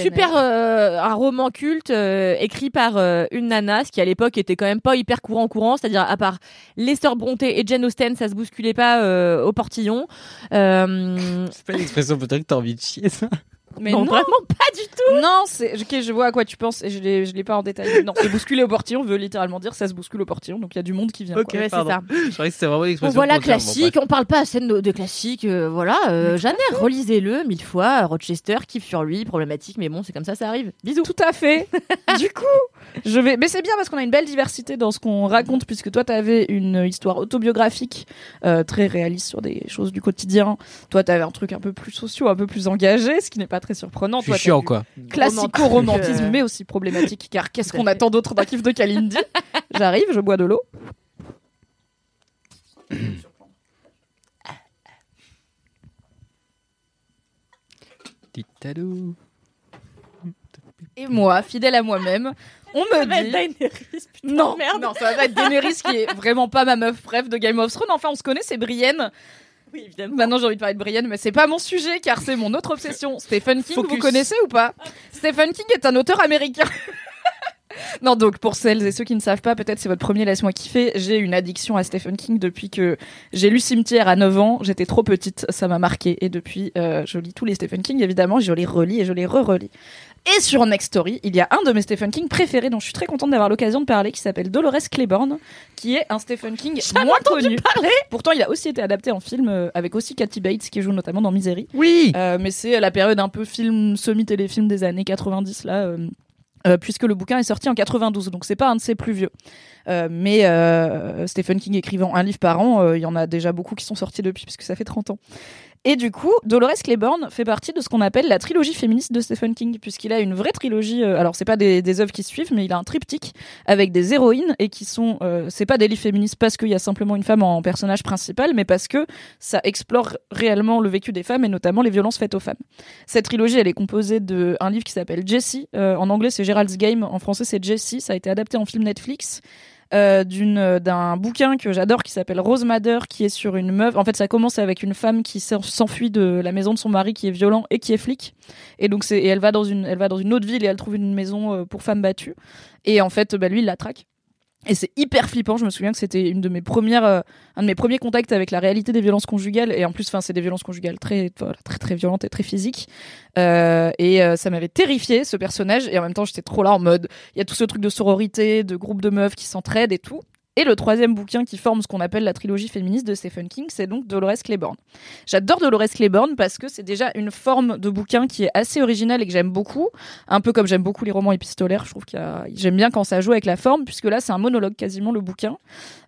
Super, euh, un roman culte euh, écrit par euh, une nana, ce qui à l'époque était quand même pas hyper courant courant, c'est-à-dire à part Lester Brontë et Jane Austen, ça se bousculait pas euh, au portillon. Euh, C'est pas l'expression peut-être que t'as envie de chier ça? Mais non, non, vraiment pas du tout. non, c'est. Ok, je vois à quoi tu penses et je l'ai, je l'ai pas en détail. Non, se bousculer au portillon veut littéralement dire ça se bouscule au portillon, donc il y a du monde qui vient. Ok. quoi. Ouais, c'est ça. Je croyais que c'était vraiment Bon, l'expression. voilà, classique. On parle pas assez de, de classique. euh, voilà, euh, relisez-le mille fois. Rochester, kiff sur lui, problématique, mais bon, c'est comme ça, ça arrive. Bisous. Tout à fait. du coup, je vais. Mais c'est bien parce qu'on a une belle diversité dans ce qu'on raconte, puisque toi, t'avais une histoire autobiographique euh, très réaliste sur des choses du quotidien. Toi, t'avais un truc un peu plus social, un peu plus engagé, ce qui n'est pas très surprenant. Je suis Toi, chiant quoi. Classico-romantisme, Euh. mais aussi problématique, car qu'est-ce qu'on attend d'autre d'un kiff de Kalindi? J'arrive, je bois de l'eau. Et moi, fidèle à moi-même, on me dit. Daenerys, putain, Non, merde. non, ça va pas être Daenerys qui est vraiment pas ma meuf bref de Game of Thrones. Enfin, on se connaît, c'est Brienne. Oui, évidemment. Maintenant, j'ai envie de parler de Brienne, mais c'est pas mon sujet car c'est mon autre obsession. Stephen King, Focus. vous connaissez ou pas Stephen King est un auteur américain. non, donc pour celles et ceux qui ne savent pas, peut-être c'est votre premier laisse-moi kiffer. J'ai une addiction à Stephen King depuis que j'ai lu Cimetière à 9 ans. J'étais trop petite, ça m'a marqué et depuis euh, je lis tous les Stephen King évidemment, je les relis et je les re-relis. Et sur Next Story, il y a un de mes Stephen King préférés dont je suis très contente d'avoir l'occasion de parler, qui s'appelle Dolores Claiborne, qui est un Stephen King moins connu. Pourtant, il a aussi été adapté en film euh, avec aussi Kathy Bates qui joue notamment dans Misery. Oui. Euh, mais c'est la période un peu film semi-téléfilm des années 90 là. euh, euh, puisque le bouquin est sorti en 92, donc c'est pas un de ses plus vieux. Euh, mais euh, Stephen King écrivant un livre par an, il y en a déjà beaucoup qui sont sortis depuis, puisque ça fait 30 ans. Et du coup, Dolores Claiborne fait partie de ce qu'on appelle la trilogie féministe de Stephen King, puisqu'il a une vraie trilogie. euh, alors, c'est pas des, des œuvres qui suivent, mais il a un triptyque avec des héroïnes et qui sont. euh, c'est pas des livres féministes parce qu'il y a simplement une femme en personnage principal, mais parce que ça explore réellement le vécu des femmes et notamment les violences faites aux femmes. Cette trilogie, elle est composée de un livre qui s'appelle Jessie. Euh, en anglais, c'est Gerald's Game. En français, c'est Jessie. Ça a été adapté en film Netflix. Euh, euh, d'un bouquin que j'adore qui s'appelle Rose Madder qui est sur une meuf. En fait ça commence avec une femme qui s'en- s'enfuit de la maison de son mari qui est violent et qui est flic. Et donc c'est et elle va dans une elle va dans une autre ville et elle trouve une maison euh, pour femmes battues. Et en fait bah, lui il la traque et c'est hyper flippant. Je me souviens que c'était une de mes premières, euh, un de mes premiers contacts avec la réalité des violences conjugales. Et en plus, enfin, c'est des violences conjugales très, très, très violentes et très physiques. Euh, et euh, ça m'avait terrifié ce personnage. Et en même temps, j'étais trop là en mode, il y a tout ce truc de sororité, de groupe de meufs qui s'entraident et tout. Et le troisième bouquin qui forme ce qu'on appelle la trilogie féministe de Stephen King, c'est donc Dolores Claiborne. J'adore Dolores Claiborne parce que c'est déjà une forme de bouquin qui est assez originale et que j'aime beaucoup. Un peu comme j'aime beaucoup les romans épistolaires, je trouve que j'aime bien quand ça joue avec la forme, puisque là c'est un monologue quasiment le bouquin.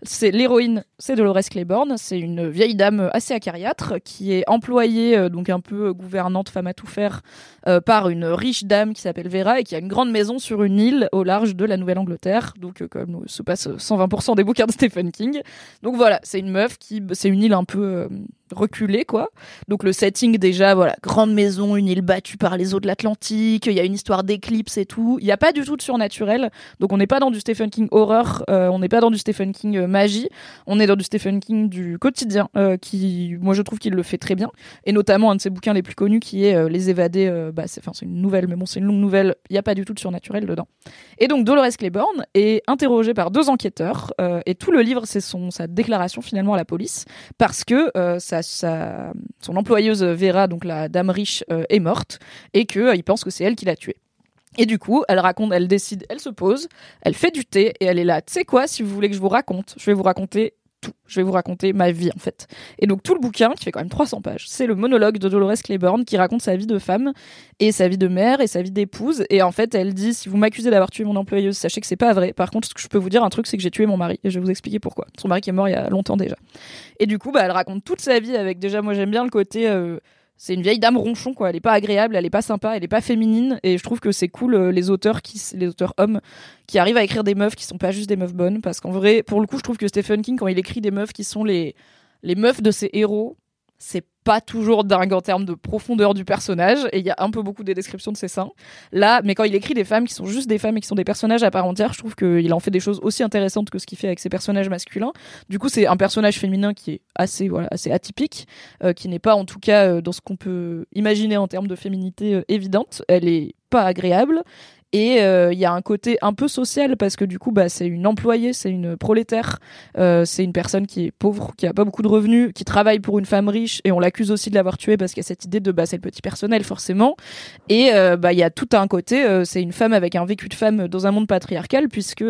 C'est l'héroïne, c'est Dolores Claiborne, c'est une vieille dame assez acariâtre qui est employée, euh, donc un peu gouvernante, femme à tout faire, euh, par une riche dame qui s'appelle Vera et qui a une grande maison sur une île au large de la Nouvelle-Angleterre. Donc euh, comme se passe 120% des bouquins de Stephen King. Donc voilà, c'est une meuf qui, c'est une île un peu euh, reculée quoi. Donc le setting déjà, voilà, grande maison, une île battue par les eaux de l'Atlantique. Il y a une histoire d'éclipse et tout. Il n'y a pas du tout de surnaturel. Donc on n'est pas dans du Stephen King horreur. Euh, on n'est pas dans du Stephen King euh, magie. On est dans du Stephen King du quotidien, qui, moi je trouve qu'il le fait très bien. Et notamment un de ses bouquins les plus connus qui est Les évadés. bah c'est, enfin c'est une nouvelle, mais bon c'est une longue nouvelle. Il n'y a pas du tout de surnaturel dedans. Et donc Dolores Claiborne est interrogée par deux enquêteurs et tout le livre, c'est son sa déclaration finalement à la police, parce que euh, sa, son employeuse Vera, donc la dame riche, euh, est morte et que euh, pense que c'est elle qui l'a tuée. Et du coup, elle raconte, elle décide, elle se pose, elle fait du thé et elle est là. Tu sais quoi, si vous voulez que je vous raconte, je vais vous raconter je vais vous raconter ma vie en fait. Et donc tout le bouquin, qui fait quand même 300 pages, c'est le monologue de Dolores Claiborne qui raconte sa vie de femme et sa vie de mère et sa vie d'épouse. Et en fait, elle dit si vous m'accusez d'avoir tué mon employeuse, sachez que c'est pas vrai. Par contre, ce que je peux vous dire un truc, c'est que j'ai tué mon mari et je vais vous expliquer pourquoi. Son mari qui est mort il y a longtemps déjà. Et du coup, bah, elle raconte toute sa vie avec déjà, moi j'aime bien le côté euh, c'est une vieille dame ronchon quoi. Elle est pas agréable elle est pas sympa elle est pas féminine. Et je trouve que c'est cool euh, les auteurs les auteurs hommes qui arrivent à écrire des meufs qui sont pas juste des meufs bonnes. Parce qu'en vrai pour le coup je trouve que Stephen King quand il écrit des meufs qui sont les les meufs de ses héros c'est pas toujours dingue en termes de profondeur du personnage et il y a un peu beaucoup des descriptions de ses seins. Là mais quand il écrit des femmes qui sont juste des femmes et qui sont des personnages à part entière je trouve qu'il en fait des choses aussi intéressantes que ce qu'il fait avec ses personnages masculins. Du coup c'est un personnage féminin qui est assez voilà assez atypique euh, qui n'est pas en tout cas euh, dans ce qu'on peut imaginer en termes de féminité euh, évidente. Elle est pas agréable et euh, il y a un côté un peu social parce que du coup, bah, c'est une employée, c'est une prolétaire, euh, c'est une personne qui est pauvre, qui a pas beaucoup de revenus, qui travaille pour une femme riche et on l'accuse aussi de l'avoir tuée parce qu'il y a cette idée de bah, c'est le petit personnel forcément. Et euh, bah il y a tout un côté, c'est une femme avec un vécu de femme dans un monde patriarcal puisque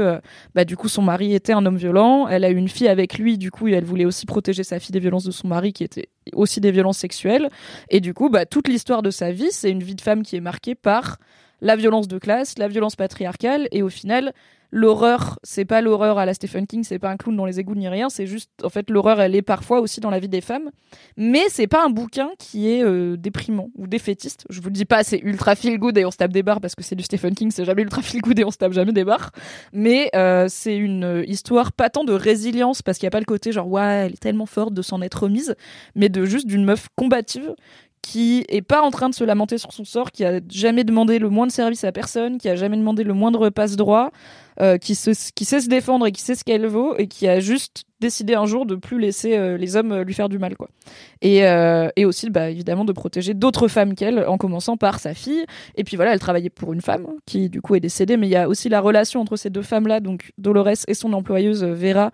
bah du coup son mari était un homme violent, elle a eu une fille avec lui, du coup elle voulait aussi protéger sa fille des violences de son mari qui était aussi des violences sexuelles. Et du coup, bah, toute l'histoire de sa vie, c'est une vie de femme qui est marquée par la violence de classe, la violence patriarcale, et au final, l'horreur, c'est pas l'horreur à la Stephen King, c'est pas un clown dans les égouts ni rien, c'est juste, en fait, l'horreur, elle est parfois aussi dans la vie des femmes. Mais c'est pas un bouquin qui est euh, déprimant ou défaitiste. Je vous le dis pas, c'est ultra feel good et on se tape des barres parce que c'est du Stephen King, c'est jamais ultra feel good et on se tape jamais des barres. Mais euh, c'est une histoire pas tant de résilience parce qu'il y a pas le côté genre, ouais, elle est tellement forte de s'en être remise, mais de juste d'une meuf combative qui est pas en train de se lamenter sur son sort, qui a jamais demandé le moins de service à personne, qui a jamais demandé le moindre passe droit, euh, qui, sait se défendre et qui sait ce qu'elle vaut et qui a juste décidé un jour de plus laisser euh, les hommes lui faire du mal quoi. Et, euh, aussi bah, évidemment de protéger d'autres femmes qu'elle en commençant par sa fille et puis voilà elle travaillait pour une femme qui du coup est décédée mais il y a aussi la relation entre ces deux femmes là donc Dolores et son employeuse Vera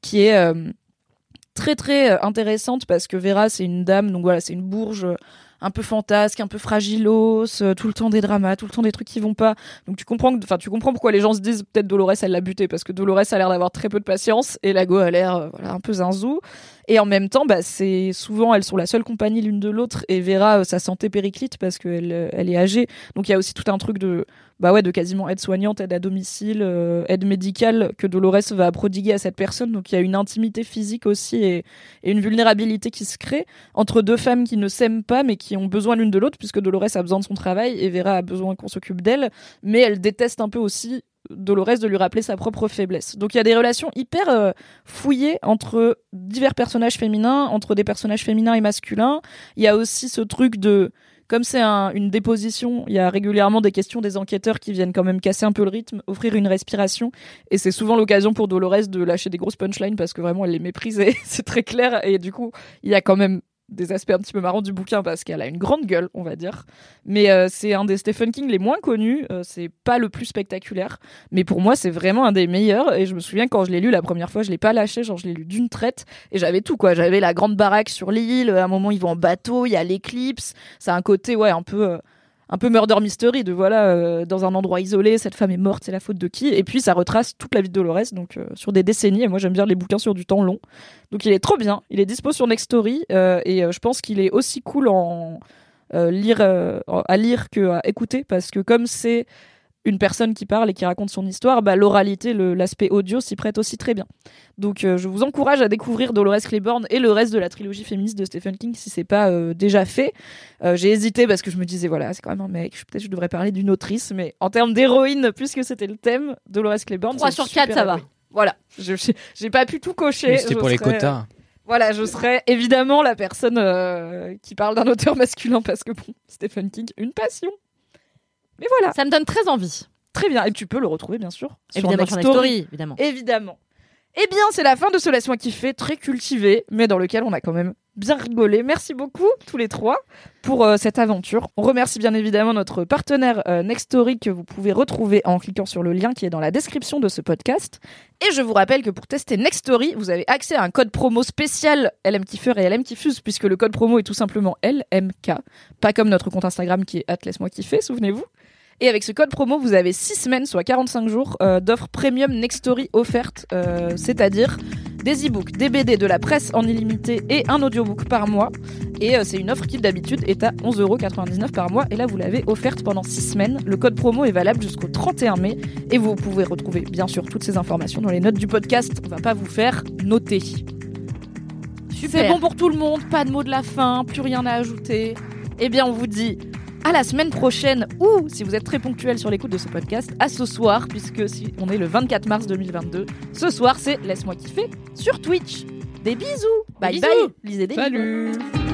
qui est très très euh, intéressante parce que Vera c'est une dame donc voilà c'est une bourge euh, un peu fantasque, un peu fragilos, euh, tout le temps des dramas, tout le temps des trucs qui vont pas. Donc tu comprends, enfin tu comprends pourquoi les gens se disent peut-être Dolores elle l'a buté parce que Dolores a l'air d'avoir très peu de patience et Lago a l'air voilà un peu zinzou. Et en même temps, bah c'est souvent elles sont la seule compagnie l'une de l'autre et Vera sa santé périclite parce qu'elle elle est âgée. Donc il y a aussi tout un truc de bah ouais, de quasiment aide soignante, aide à domicile, euh, aide médicale que Dolores va prodiguer à cette personne. Donc il y a une intimité physique aussi et, une vulnérabilité qui se crée entre deux femmes qui ne s'aiment pas mais qui ont besoin l'une de l'autre puisque Dolores a besoin de son travail et Vera a besoin qu'on s'occupe d'elle. Mais elle déteste un peu aussi Dolores de lui rappeler sa propre faiblesse. Donc il y a des relations hyper euh, fouillées entre divers personnages féminins, entre des personnages féminins et masculins. Il y a aussi ce truc de comme c'est une déposition, il y a régulièrement des questions des enquêteurs qui viennent quand même casser un peu le rythme, offrir une respiration. Et c'est souvent l'occasion pour Dolores de lâcher des grosses punchlines parce que vraiment elle les méprise et c'est très clair. Et du coup, il y a quand même des aspects un petit peu marrants du bouquin parce qu'elle a une grande gueule, on va dire. Mais euh, c'est un des Stephen King les moins connus. Euh, c'est pas le plus spectaculaire, mais pour moi c'est vraiment un des meilleurs. Et je me souviens quand je l'ai lu la première fois, je l'ai pas lâché, genre je l'ai lu d'une traite et j'avais tout quoi. J'avais la grande baraque sur l'île. À un moment ils vont en bateau, il y a l'éclipse. Ça a un côté ouais un peu euh, un peu murder mystery de voilà euh, dans un endroit isolé cette femme est morte c'est la faute de qui? Et puis ça retrace toute la vie de Dolores donc euh, sur des décennies et moi j'aime bien les bouquins sur du temps long. Donc il est trop bien. Il est dispo sur Next Story euh, et je pense qu'il est aussi cool en lire à lire que écouter parce que comme c'est une personne qui parle et qui raconte son histoire, bah, l'oralité, l'aspect audio s'y prête aussi très bien. Donc euh, je vous encourage à découvrir Dolores Claiborne et le reste de la trilogie féministe de Stephen King si c'est pas euh, déjà fait. Euh, J'ai hésité parce que je me disais voilà c'est quand même un mec, je- peut-être je devrais parler d'une autrice, mais en termes d'héroïne puisque c'était le thème, Dolores Claiborne. Trois c'est une sur quatre, super ça va. Voilà, Je- j'ai pas pu tout cocher. C'était pour les quotas. Voilà, je serais évidemment la personne euh, qui parle d'un auteur masculin parce que bon, Stephen King, une passion. Mais voilà. Ça me donne très envie. Très bien. Et tu peux le retrouver, bien sûr. Évidemment, sur Next Story, évidemment. Évidemment. Eh bien, c'est la fin de ce Laisse-moi kiffer, très cultivé, mais dans lequel on a quand même bien rigolé. Merci beaucoup, tous les trois, pour euh, cette aventure. On remercie bien évidemment notre partenaire euh, Nextory que vous pouvez retrouver en cliquant sur le lien qui est dans la description de ce podcast. Et je vous rappelle que pour tester Nextory, vous avez accès à un code promo spécial LM Kiffer et LM Kiffuse, puisque le code promo est tout simplement LMK, pas comme notre compte Instagram qui est laisse-moi kiffer, souvenez-vous. Et avec ce code promo, vous avez 6 semaines, soit 45 jours, euh, d'offres premium Nextory offertes, euh, c'est-à-dire des e-books, des BD, de la presse en illimité et un audiobook par mois. Et euh, c'est une offre qui d'habitude est à 11,99€ par mois. Et là, vous l'avez offerte pendant 6 semaines. Le code promo est valable jusqu'au 31 mai. Et vous pouvez retrouver bien sûr toutes ces informations dans les notes du podcast. On va pas vous faire noter. C'est bon pour tout le monde, pas de mot de la fin, plus rien à ajouter. Eh bien, on vous dit à la semaine prochaine ou, si vous êtes très ponctuel sur l'écoute de ce podcast, à ce soir, puisque si on est le 24 mars 2022, ce soir c'est Laisse-moi kiffer sur Twitch. Des bisous Bye bisous. bye Lisez des Salut livres.